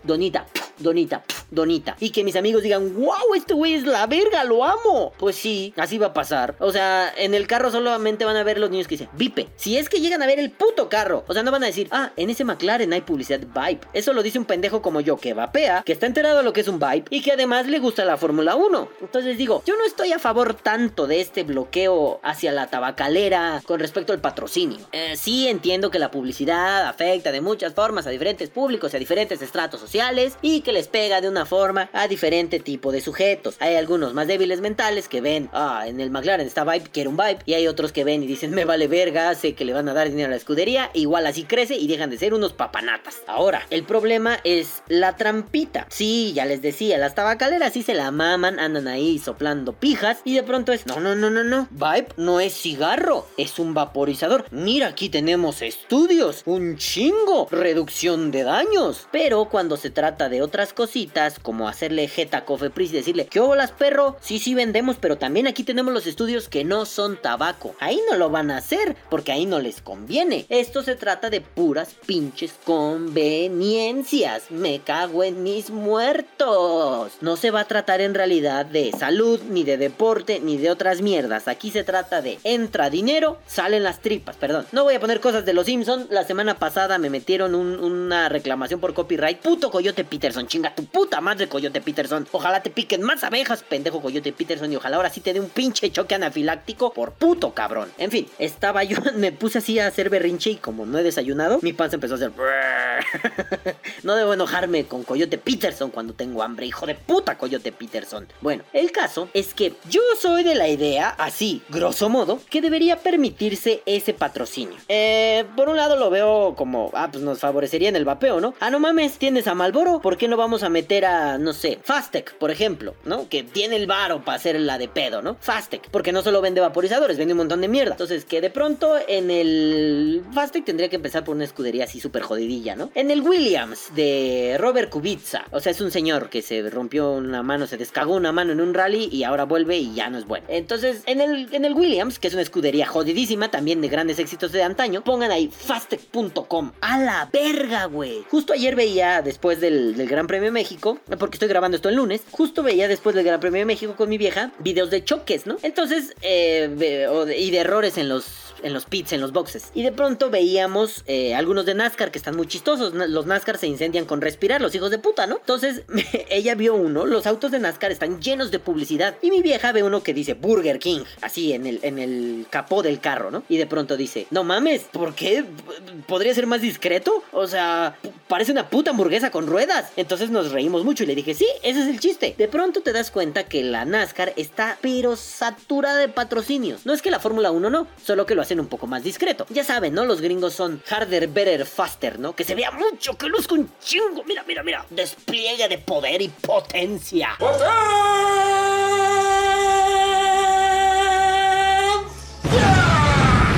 S1: donita, donita, donita. Y que mis amigos digan, wow, este güey es la verga, lo amo. Pues sí, así va a pasar. O sea, en el carro solamente van a ver los niños que dicen, Vipe. Si es que llegan a ver el puto carro. O sea, no van a decir, ah, en ese McLaren hay publicidad Vibe. Eso lo dice un pendejo como yo, que vapea, que está enterado de lo que es un Vibe y que además le gusta la Fórmula 1. Entonces digo, yo no estoy a favor tanto de este bloqueo hacia la tabacalera con respecto al patrocinio. Eh, sí entiendo que la publicidad afecta de muchas formas a diferentes públicos y a diferentes estratos sociales y que les pega de una forma a diferente tipo de sujetos. Hay algunos más débiles mentales que ven, ah, en el McLaren está Vibe, quiero un Vibe. Y hay otros que ven y dicen, me vale verga, sé que le van a dar dinero a la escudería. Igual así crece y dejan de ser unos papanatas. Ahora, el problema es la trampita. Sí, ya les decía, las tabacaleras sí se la maman, andan ahí soplando pijas. Y de pronto es, no, no, no, no, no. Vibe no es cigarro, es un vaporizador. Mira, aquí tenemos estudios, un chingo, reducción de daños. Pero cuando se trata de otras cositas, como hacerle jeta a Cofepris y decirle, ¿qué las perro? Sí, sí vendemos, pero también aquí tenemos los estudios que no son tabaco. Ahí no lo van a hacer, porque ahí no les conviene. Esto se trata de puras pinches conveniencias. Me cago en mis muertos. No se va a tratar en realidad de salud, ni de deporte, ni de otras mierdas. Aquí se trata de entra dinero, salen las tripas. Perdón, no voy a poner cosas de los Simpson. La semana pasada me metieron una reclamación por copyright. Puto Coyote Peterson, chinga tu puta madre Coyote Peterson. Ojalá te piquen más abejas, pendejo Coyote Peterson. Y ojalá ahora sí te dé un pinche choque anafiláctico por puto cabrón. En fin, estaba yo, me puse así a hacer berrinche y como no he desayunado, mi panza empezó a hacer... no debo enojarme con Coyote Peterson cuando tengo hambre, hijo de puta Coyote Peterson. Bueno, el caso es que yo soy de la idea, así, grosso modo, que debería permitirse ese patrocinio. Eh, por un lado lo veo como, ah, pues nos favorecería en el vapeo, ¿no? Ah, no mames, tienes a Malboro, ¿por qué no vamos a meter no sé, Fastec, por ejemplo, ¿no? Que tiene el varo para hacer la de pedo, ¿no? Fastec, porque no solo vende vaporizadores, vende un montón de mierda. Entonces, que de pronto en el Fastec tendría que empezar por una escudería así súper jodidilla, ¿no? En el Williams de Robert Kubica, o sea, es un señor que se rompió una mano, se descagó una mano en un rally y ahora vuelve y ya no es bueno. Entonces, en el, en el Williams, que es una escudería jodidísima, también de grandes éxitos de antaño, pongan ahí fastec.com. A la verga, güey. Justo ayer veía, después del, del Gran Premio de México, porque estoy grabando esto el lunes, justo veía después del Gran Premio de México con mi vieja videos de choques, ¿no? Entonces, eh, y de errores en los en los pits, en los boxes. Y de pronto veíamos eh, algunos de NASCAR que están muy chistosos. Los NASCAR se incendian con respirar, los hijos de puta, ¿no? Entonces ella vio uno, los autos de NASCAR están llenos de publicidad. Y mi vieja ve uno que dice Burger King, así en el, en el capó del carro, ¿no? Y de pronto dice, no mames, ¿por qué? ¿Podría ser más discreto? O sea, parece una puta hamburguesa con ruedas. Entonces nos reímos mucho y le dije, sí, ese es el chiste. De pronto te das cuenta que la NASCAR está pero saturada de patrocinios. No es que la Fórmula 1 no, solo que lo un poco más discreto. Ya saben, ¿no? Los gringos son harder, better, faster, ¿no? Que se vea mucho, que luzca un chingo. Mira, mira, mira. Despliegue de poder y potencia.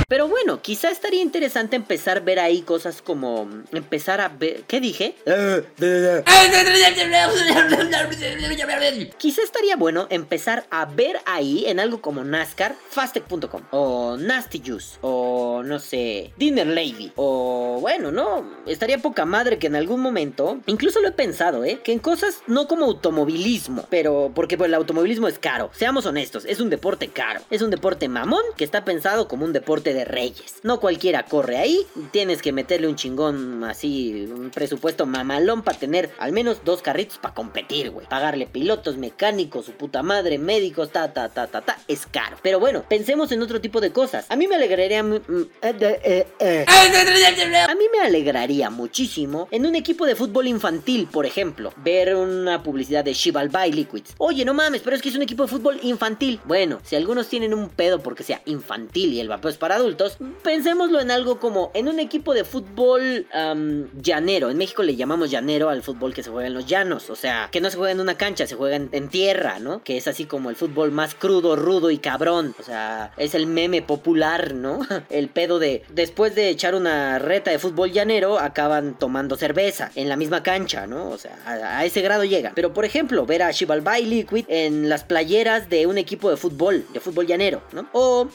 S1: Pero bueno, quizá estaría interesante empezar a ver ahí cosas como empezar a ver, ¿qué dije? quizá estaría bueno empezar a ver ahí en algo como NASCAR, Fastec.com o Nasty Juice o no sé, Dinner Lady o bueno, no, estaría poca madre que en algún momento, incluso lo he pensado, ¿eh? Que en cosas no como automovilismo, pero porque pues, el automovilismo es caro, seamos honestos, es un deporte caro, es un deporte mamón que está pensado como un deporte reyes. No cualquiera corre ahí, tienes que meterle un chingón así, un presupuesto mamalón para tener al menos dos carritos para competir, güey. Pagarle pilotos, mecánicos, su puta madre, médicos, ta, ta, ta, ta, ta, es caro. Pero bueno, pensemos en otro tipo de cosas. A mí me alegraría... Mm, eh, eh. A mí me alegraría muchísimo en un equipo de fútbol infantil, por ejemplo, ver una publicidad de Shivalbai Liquids. Oye, no mames, pero es que es un equipo de fútbol infantil. Bueno, si algunos tienen un pedo porque sea infantil y el vapeo es para adultos, pensémoslo en algo como en un equipo de fútbol llanero. En México le llamamos llanero al fútbol que se juega en los llanos. O sea, que no se juega en una cancha, se juega en, tierra, ¿no? Que es así como el fútbol más crudo, rudo y cabrón. O sea, es el meme popular, ¿no? El pedo de después de echar una reta de fútbol llanero, acaban tomando cerveza en la misma cancha, ¿no? O sea, a, ese grado llega. Pero por ejemplo, ver a Shivalbai Liquid en las playeras de un equipo de fútbol, de fútbol llanero, ¿no? O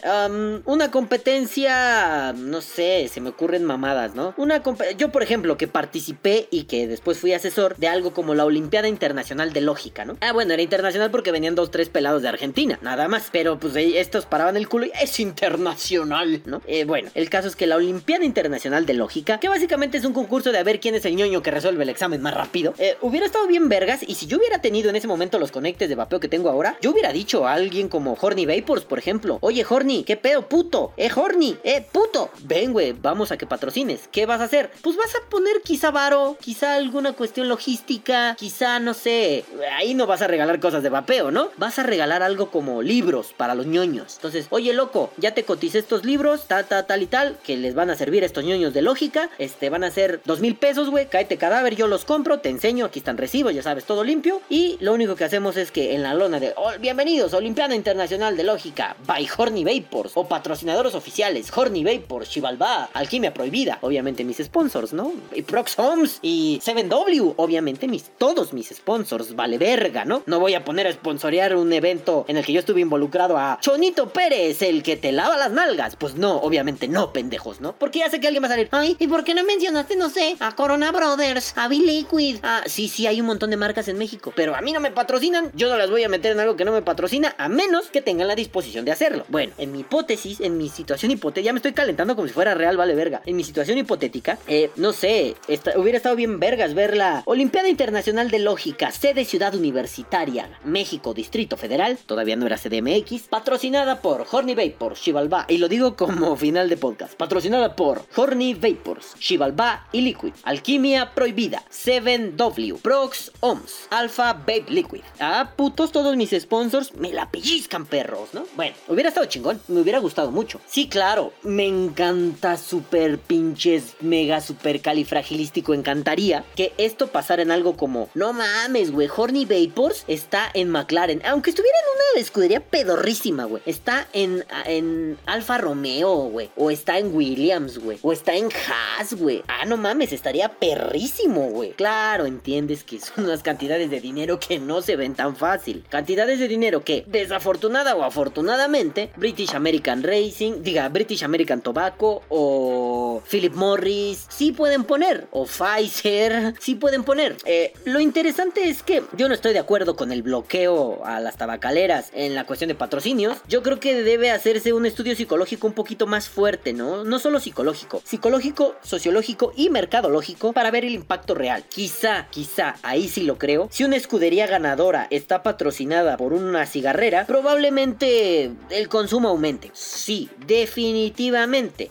S1: una competencia, no sé, se me ocurren mamadas, ¿no? Una yo, por ejemplo, que participé y que después fui asesor de algo como la Olimpiada Internacional de Lógica, ¿no? Ah, bueno, era internacional porque venían dos, tres pelados de Argentina, nada más. Pero pues estos paraban el culo y es internacional, ¿no? Eh, bueno, el caso es que la Olimpiada Internacional de Lógica, que básicamente es un concurso de a ver quién es el ñoño que resuelve el examen más rápido, eh, hubiera estado bien vergas y si yo hubiera tenido en ese momento los conectes de vapeo que tengo ahora, yo hubiera dicho a alguien como Horny Vapors, por ejemplo, oye Horny, ¿qué pedo, puto? Eh, Horny, eh, puto. Ven, güey, vamos a que patrocines. ¿Qué vas a hacer? Pues vas a poner quizá varo, quizá alguna cuestión logística, quizá, no sé, ahí no vas a regalar cosas de vapeo, ¿no? Vas a regalar algo como libros para los ñoños. Entonces, oye, loco, ya te coticé estos libros, tal, tal, tal y tal, que les van a servir a estos ñoños de lógica. Este, van a ser dos mil pesos, güey, cáete cadáver, yo los compro, te enseño, aquí están recibos, ya sabes, todo limpio. Y lo único que hacemos es que en la lona de, bienvenidos, Olimpiada Internacional de Lógica, by Horny Vapors, o patrocinadores oficiales Horny Vapor, Chivalba, Alquimia Prohibida, obviamente mis sponsors, ¿no? Y Prox Homes y 7W, obviamente mis, todos mis sponsors, vale verga, ¿no? No voy a poner a sponsorear un evento en el que yo estuve involucrado a Chonito Pérez, el que te lava las nalgas. Pues no, obviamente no, pendejos, ¿no? Porque ya sé que alguien va a salir, ay, ¿y por qué no mencionaste, no sé, a Corona Brothers, a B-Liquid? Ah, sí, sí, hay un montón de marcas en México, pero a mí no me patrocinan, yo no las voy a meter en algo que no me patrocina, a menos que tengan la disposición de hacerlo. Bueno, en mi hipótesis, en mi situación hipotética, ya me estoy calentando como si fuera real, vale verga. En mi situación hipotética, eh, no sé, esta- hubiera estado bien vergas ver la Olimpiada Internacional de Lógica, sede Ciudad Universitaria, México, Distrito Federal, todavía no era CDMX, patrocinada por Horny Vapor, Chivalba, y lo digo como final de podcast, patrocinada por Horny Vapors, Chivalba y Liquid, Alquimia Prohibida, 7W, Prox Oms, Alpha Vape Liquid. Ah, putos, todos mis sponsors me la pellizcan, perros, ¿no? Bueno, hubiera estado chingón, me hubiera gustado mucho. Sí, claro, me encanta super pinches mega super califragilístico, encantaría que esto pasara en algo como, no mames, güey, Horny Vapors está en McLaren, aunque estuviera en una escudería pedorrísima, güey. Está en, en Alfa Romeo, güey, o está en Williams, güey, o está en Haas, güey. Ah, no mames, estaría perrísimo, güey. Claro, entiendes que son unas cantidades de dinero que no se ven tan fácil. Cantidades de dinero que, desafortunada o afortunadamente, British American Racing, diga, British American Tobacco o Philip Morris, sí pueden poner, o Pfizer, sí pueden poner. Eh, lo interesante es que yo no estoy de acuerdo con el bloqueo a las tabacaleras en la cuestión de patrocinios. Yo creo que debe hacerse un estudio psicológico un poquito más fuerte, ¿no? No solo psicológico, psicológico, sociológico y mercadológico para ver el impacto real. Quizá, quizá, ahí sí lo creo. Si una escudería ganadora está patrocinada por una cigarrera, probablemente el consumo aumente. Sí, definitivamente.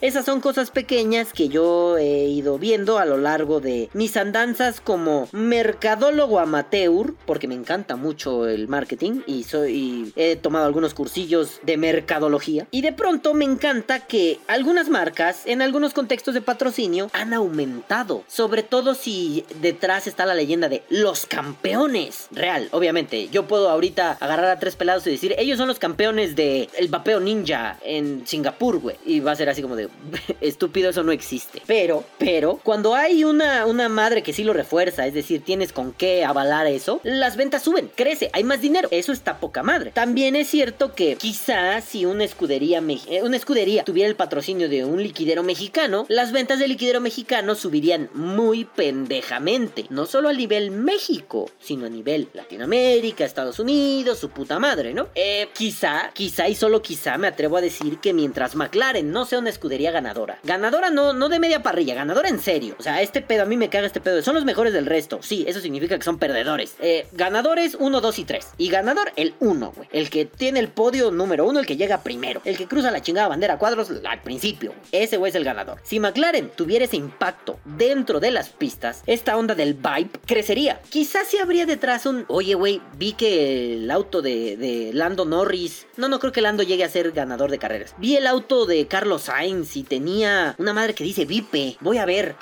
S1: Esas son cosas pequeñas que yo he ido viendo a lo largo de mis andanzas como mercadólogo amateur, porque me encanta mucho el marketing y soy he tomado algunos cursillos de mercadología. Y de pronto me encanta que algunas marcas en algunos contextos de patrocinio han aumentado, sobre todo si detrás está la leyenda de los campeones. Real, obviamente, yo puedo ahorita agarrar a tres pelados y decir, ellos son los campeones de el vapeo ninja en Singapur, Y va a ser así como de, estúpido, eso no existe. Pero, pero, cuando hay una, una madre que sí lo refuerza, es decir, tienes con qué avalar eso, las ventas suben, crece, hay más dinero. Eso está poca madre. También es cierto que quizás si una escudería, eh, una escudería tuviera el patrocinio de un liquidero mexicano, las ventas del liquidero mexicano subirían muy pendejamente. No solo a nivel México, sino a nivel Latinoamérica, Estados Unidos, su puta madre, ¿no? Eh, quizá, quizá y solo quizá me atrevo a decir que mientras McLaren no sea una escudería ganadora, ganadora no, no de media parrilla, ganadora en serio. O sea, este pedo a mí me caga este pedo. Son los mejores del resto. Sí, eso significa que son perdedores. Eh, ganadores 1, 2 y 3. Y ganador el 1, güey. El que tiene el podio número 1, el que llega primero. El que cruza la chingada bandera cuadros al principio. Ese güey es el ganador. Si McLaren tuviera ese impacto dentro de las pistas, esta onda del vibe crecería. Quizás si habría detrás un, oye, güey, vi que el auto de Lando Norris. No, no creo que Lando llegue a ser ganador de carreras. Vi el auto de Carlos Sainz y tenía una madre que dice Vipe. Voy a ver.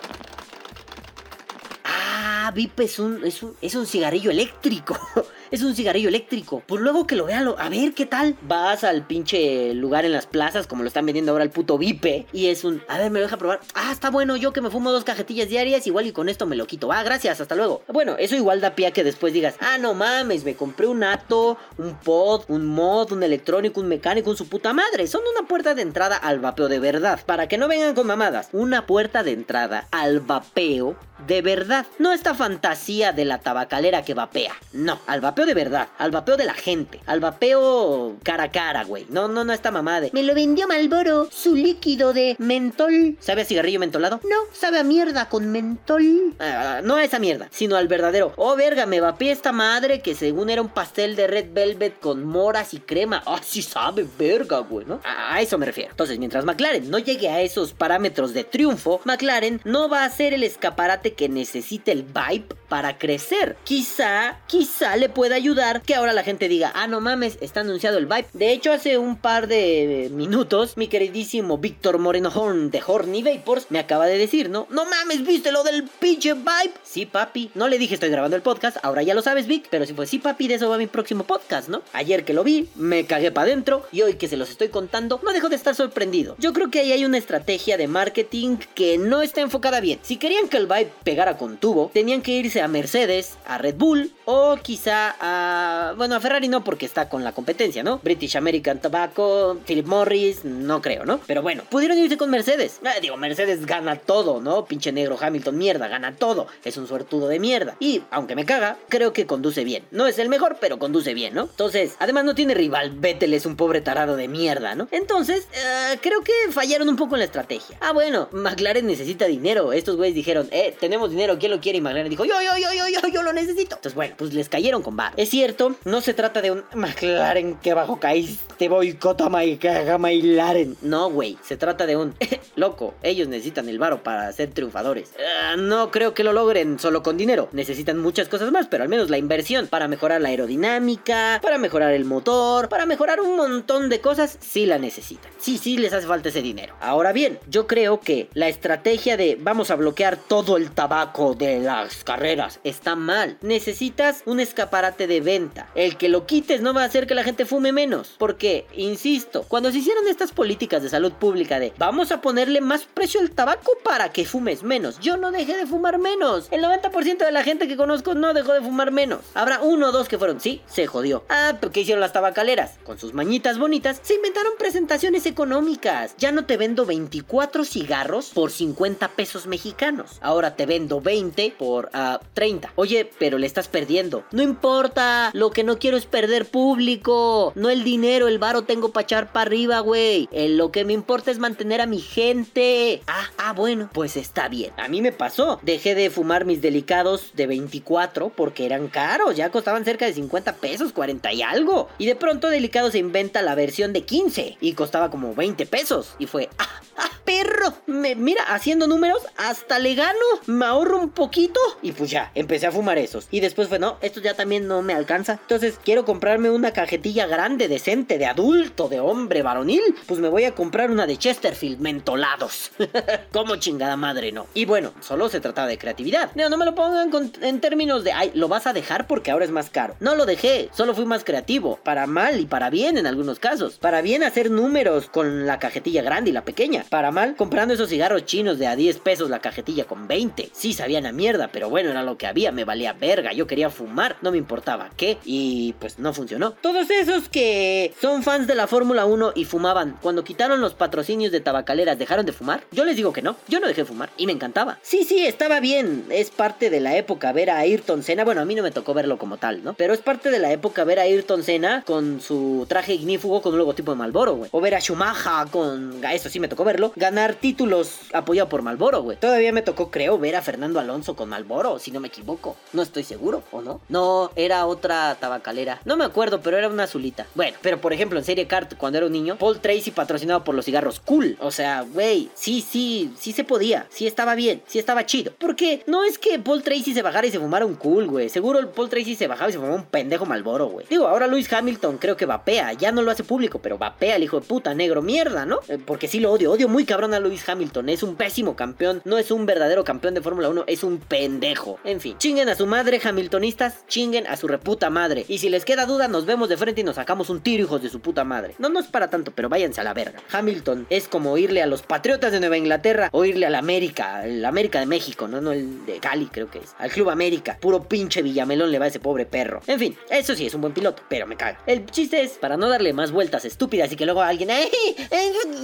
S1: Ah, Vipe es un, es un, es un cigarrillo eléctrico. Es un cigarrillo eléctrico. Pues luego que lo vea, lo- a ver qué tal. Vas al pinche lugar en las plazas, como lo están vendiendo ahora el puto Vipe. Y es un, a ver, me lo deja probar. Ah, está bueno, yo que me fumo dos cajetillas diarias, igual y con esto me lo quito. Ah, gracias, hasta luego. Bueno, eso igual da pie a que después digas, ah, no mames, me compré un ato, un pod, un mod, un electrónico, un mecánico, un su puta madre. Son una puerta de entrada al vapeo de verdad. Para que no vengan con mamadas. Una puerta de entrada al vapeo de verdad. No esta fantasía de la tabacalera que vapea. No, al vapeo de verdad. Al vapeo de la gente. Al vapeo cara a cara, güey. No, no, no esta mamá de. Me lo vendió Malboro. Su líquido de mentol. ¿Sabe a cigarrillo mentolado? No, sabe a mierda con mentol. Ah, no a esa mierda, sino al verdadero. Oh, verga, me vapeé esta madre que según era un pastel de red velvet con moras y crema. Ah, sí sabe, verga, güey, ¿no? A eso me refiero. Entonces, mientras McLaren no llegue a esos parámetros de triunfo, McLaren no va a ser el escaparate que necesita el vibe para crecer. Quizá, quizá le pueda ayudar que ahora la gente diga, ah, no mames, está anunciado el Vibe. De hecho, hace un par de minutos, mi queridísimo Víctor Moreno Horn de Horny Vapors me acaba de decir, ¿no? No mames, ¿viste lo del pinche Vibe? Sí, papi. No le dije estoy grabando el podcast, ahora ya lo sabes, Vic, pero si fue sí, papi, de eso va mi próximo podcast, ¿no? Ayer que lo vi, me cagué para adentro y hoy que se los estoy contando, no dejo de estar sorprendido. Yo creo que ahí hay una estrategia de marketing que no está enfocada bien. Si querían que el Vibe pegara con tubo, tenían que irse a Mercedes, a Red Bull o quizá a... Bueno, a Ferrari no porque está con la competencia, ¿no? British American Tobacco, Philip Morris, no creo, ¿no? Pero bueno, pudieron irse con Mercedes. Ah, digo, Mercedes gana todo, ¿no? Pinche negro Hamilton, mierda, gana todo. Es un suertudo de mierda. Y, aunque me caga, creo que conduce bien. No es el mejor, pero conduce bien, ¿no? Entonces, además no tiene rival. Vettel es un pobre tarado de mierda, ¿no? Entonces, eh, creo que fallaron un poco en la estrategia. Ah, bueno, McLaren necesita dinero. Estos güeyes dijeron, eh, tenemos dinero, ¿quién lo quiere? Y McLaren dijo, yo, yo, yo, yo, yo, yo lo necesito. Entonces, bueno, pues les cayeron con bar. Es cierto, no se trata de un McLaren que bajo caíste, boicoto a McLaren. No, güey, se trata de un loco. Ellos necesitan el varo para ser triunfadores. Ah, no creo que lo logren solo con dinero. Necesitan muchas cosas más, pero al menos la inversión para mejorar la aerodinámica, para mejorar el motor, para mejorar un montón de cosas, sí la necesitan. Sí, sí les hace falta ese dinero. Ahora bien, yo creo que la estrategia de vamos a bloquear todo el tabaco de las carreras está mal. Necesitas un escaparate de venta. El que lo quites no va a hacer que la gente fume menos. Porque, insisto, cuando se hicieron estas políticas de salud pública de vamos a ponerle más precio al tabaco para que fumes menos, yo no dejé de fumar menos. El 90% de la gente que conozco no dejó de fumar menos. Habrá uno o dos que fueron, sí, se jodió. Ah, pero ¿qué hicieron las tabacaleras? Con sus mañitas bonitas, se inventaron presentaciones económicas. Ya no te vendo 24 cigarros por 50 pesos mexicanos. Ahora te vendo 20 por 30. Ah, Oye, pero le estás perdiendo. No importa, lo que no quiero es perder público. No el dinero, el varo tengo para echar para arriba, güey. Lo que me importa es mantener a mi gente. Ah, ah, bueno, pues está bien. A mí me pasó. Dejé de fumar mis delicados de 24 porque eran caros. Ya costaban cerca de 50 pesos, 40 y algo. Y de pronto Delicado se inventa la versión de 15 y costaba como 20 pesos. Y fue, ah, ah, perro. Me, mira, haciendo números, hasta le gano. Me ahorro un poquito. Y pues ya, empecé a fumar esos. Y después fue, no, esto ya también no me alcanza. Entonces quiero comprarme una cajetilla grande, decente, de adulto, de hombre varonil. Pues me voy a comprar una de Chesterfield, mentolados. Como chingada madre, no. Y bueno, solo se trataba de creatividad. No, no me lo pongan en términos de, ay, lo vas a dejar porque ahora es más caro. No lo dejé, solo fui más creativo. Para mal y para bien en algunos casos. Para bien hacer números con la cajetilla grande y la pequeña. Para mal comprando esos cigarros chinos de a 10 pesos la cajetilla con 20. Sí sabían a mierda, pero bueno, era lo que había. Me valía verga. Yo quería fumar, no me importaba qué. Y pues no funcionó. Todos esos que son fans de la Fórmula 1 y fumaban, cuando quitaron los patrocinios de tabacaleras, ¿dejaron de fumar? Yo les digo que no. Yo no dejé de fumar y me encantaba. Sí, sí, estaba bien. Es parte de la época ver a Ayrton Senna. Bueno, a mí no me tocó verlo como tal, ¿no? Pero es parte de la época ver a Ayrton Senna con su traje ignífugo con un logotipo de Malboro, güey. O ver a Schumacher con. Eso sí me tocó verlo. Ganar títulos apoyado por Malboro, güey. Todavía me tocó, creo, ver a Fernando Alonso con Malboro, si no me equivoco. No estoy seguro, ¿o no? No, era otra tabacalera. No me acuerdo, pero era una azulita. Bueno, pero por ejemplo, en Serie Kart, cuando era un niño, Paul Tracy patrocinado por los cigarros Cool. O sea, güey, sí, sí, sí se podía. Sí estaba bien, sí estaba chido. Porque no es que Paul Tracy se bajara y se fumara un Cool, güey. Seguro Paul Tracy se bajaba y se fumaba un pendejo Malboro, güey. Digo, ahora Lewis Hamilton creo que vapea. Ya no lo hace público, pero vapea el hijo de puta negro mierda, ¿no? Eh, porque sí lo odio. Odio muy cabrón a Lewis Hamilton. Es un pésimo campeón. No es un verdadero campeón de Fórmula 1. Es un pendejo. En fin, chinguen a su madre, Hamiltonistas. Chinguen a su reputa madre. Y si les queda duda, nos vemos de frente y nos sacamos un tiro, hijos de su puta madre. No, no es para tanto, pero váyanse a la verga. Hamilton es como irle a los Patriotas de Nueva Inglaterra o irle al América, el América de México, no, no el de Cali, creo que es. Al Club América. Puro pinche Villamelón le va a ese pobre perro. En fin, eso sí es un buen piloto, pero me caga. El chiste es para no darle más vueltas estúpidas y que luego alguien, ¡ay!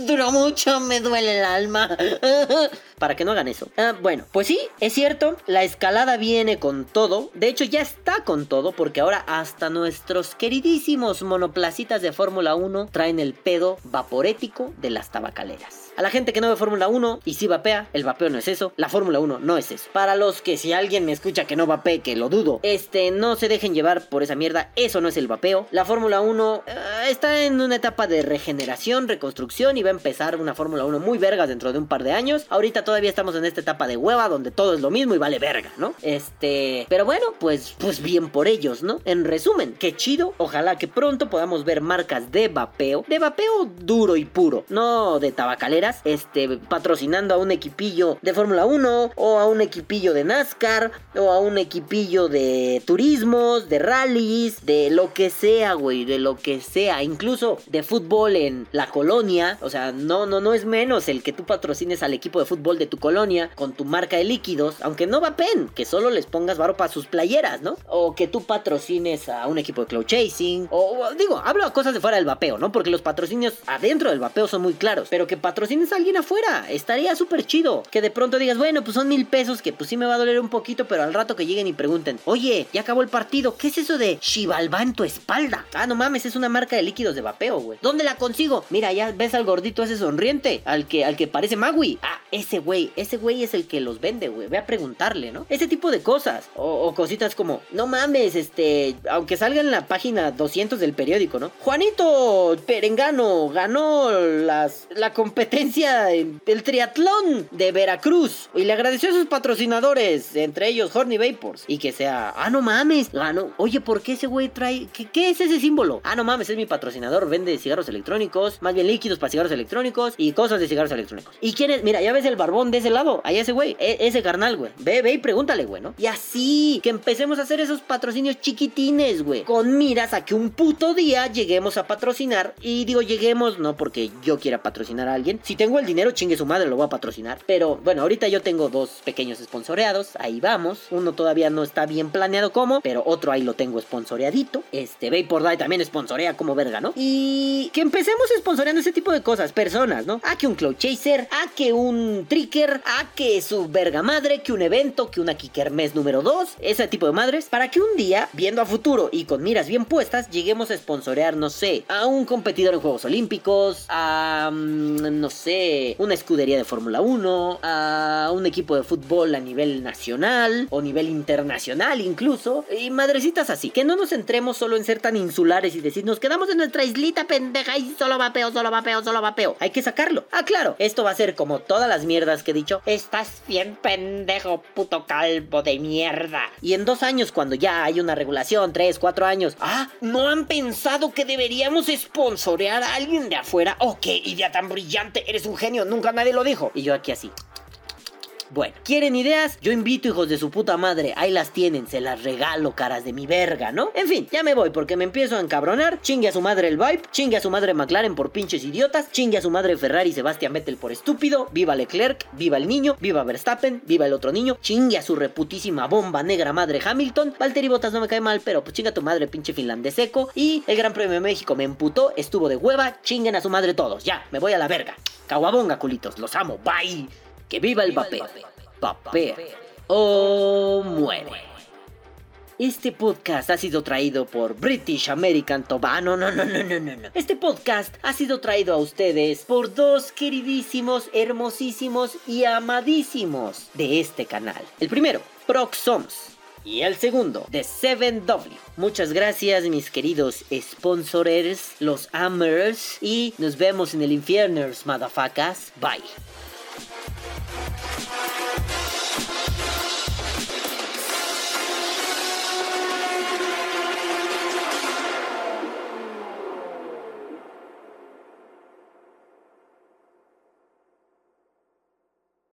S1: Duró mucho, me duele el alma. para que no hagan eso. Ah, bueno, pues sí, es cierto, la escalada viene con todo. De hecho, ya está con todo, porque ahora hasta nuestros queridísimos monoplacitas de Fórmula 1 traen el pedo vaporético de las tabacaleras. A la gente que no ve Fórmula 1 y si vapea, el vapeo no es eso, la Fórmula 1 no es eso. Para los que si alguien me escucha que no vapee, que lo dudo, este, no se dejen llevar por esa mierda, eso no es el vapeo. La Fórmula 1 eh, está en una etapa de regeneración, reconstrucción y va a empezar una Fórmula 1 muy verga dentro de un par de años. Ahorita todavía estamos en esta etapa de hueva donde todo es lo mismo y vale verga, ¿no? Este, pero bueno, pues, pues bien por ellos, ¿no? En resumen, qué chido. Ojalá que pronto podamos ver marcas de vapeo, de vapeo duro y puro, no de tabacaleras, este, patrocinando a un equipillo de Fórmula 1 o a un equipillo de NASCAR o a un equipillo de turismos, de rallies, de lo que sea, güey, de lo que sea, incluso de fútbol en la colonia, o sea, no, no, no es menos el que tú patrocines al equipo de fútbol de tu colonia con tu marca de líquidos, aunque no va pen, que solo les pongas varo para sus playeras, ¿no? O que tú patrocines a un equipo de cloud chasing, o digo, hablo a cosas de fuera del vapeo, ¿no? Porque los patrocinios adentro del vapeo son muy claros, pero que patrocines a alguien afuera, estaría súper chido, que de pronto digas, bueno, pues son mil pesos, que pues sí me va a doler un poquito, pero al rato que lleguen y pregunten, oye, ya acabó el partido, ¿qué es eso de Chivalba en tu espalda? Ah, no mames, es una marca de líquidos de vapeo, güey. ¿Dónde la consigo? Mira, ya ves al gordito ese sonriente, al que, al que parece Magui. Ah, ese güey, ese güey es el que los vende, güey. Ve a preguntarle, ¿no? Ese tipo de cosas. O cositas como, no mames, este, aunque salga en la página 200 del periódico, ¿no? Juanito Perengano ganó las, la competencia del triatlón de Veracruz y le agradeció a sus patrocinadores, entre ellos Horny Vapors. Y que sea, ah, no mames, ganó. Oye, ¿por qué ese güey trae, qué, qué es ese símbolo? Ah, no mames, es mi patrocinador, vende cigarros electrónicos, más bien líquidos para cigarros electrónicos y cosas de cigarros electrónicos. ¿Y quién es? Mira, ya ves el barbón de ese lado, allá ese güey, e- ese carnal, güey. Ve, ve y pregúntale, güey, ¿no? Y así, que empecemos a hacer esos chiquitines, güey. Con miras a que un puto día lleguemos a patrocinar. Y digo, lleguemos, no porque yo quiera patrocinar a alguien. Si tengo el dinero, chingue su madre, lo voy a patrocinar. Pero bueno, ahorita yo tengo dos pequeños sponsoreados, ahí vamos. Uno todavía no está bien planeado como, pero otro ahí lo tengo sponsoreadito. Este, Vapor Die también sponsorea como verga, ¿no? Y que empecemos sponsoreando ese tipo de cosas, personas, ¿no? A que un Cloud Chaser, a que un Tricker, a que su verga madre, que un evento, que una Kikermes número 2, ese tipo de madres, para que un día, viendo a futuro y con miras bien puestas, lleguemos a sponsorear, no sé, a un competidor en Juegos Olímpicos, a, mm, no sé, una escudería de Fórmula 1, a un equipo de fútbol a nivel nacional o nivel internacional incluso, y madrecitas así, que no nos centremos solo en ser tan insulares y decir, nos quedamos en nuestra islita pendeja y solo vapeo, solo vapeo, solo vapeo. Hay que sacarlo. Ah, claro, esto va a ser como todas las mierdas que he dicho. Estás bien pendejo, puto calvo de mierda. Y en dos años, cuando ya hay una regulación, tres, cuatro años, ah, ¿no han pensado que deberíamos sponsorear a alguien de afuera? Oh, qué idea tan brillante, eres un genio, nunca nadie lo dijo. Y yo aquí así. Bueno, ¿quieren ideas? Yo invito hijos de su puta madre, ahí las tienen, se las regalo, caras de mi verga, ¿no? En fin, ya me voy porque me empiezo a encabronar, chingue a su madre el Vibe, chingue a su madre McLaren por pinches idiotas, chingue a su madre Ferrari Sebastián Vettel por estúpido, viva Leclerc, viva el niño, viva Verstappen, viva el otro niño, chingue a su reputísima bomba negra madre Hamilton, Valtteri Bottas no me cae mal, pero pues chinga tu madre pinche finlandés seco, y el Gran Premio de México me emputó, estuvo de hueva, chinguen a su madre todos, ya, me voy a la verga. Caguabonga, culitos, los amo, bye. Que viva el vapeo. Vapea o muere. Este podcast ha sido traído por British American Tobacco. No, no, no, no, no, no, no. Este podcast ha sido traído a ustedes por dos queridísimos, hermosísimos y amadísimos de este canal. El primero, Proxoms. Y el segundo, The 7W. Muchas gracias, mis queridos sponsors, los Amers. Y nos vemos en el infierno, motherfuckers. Bye. Thank you.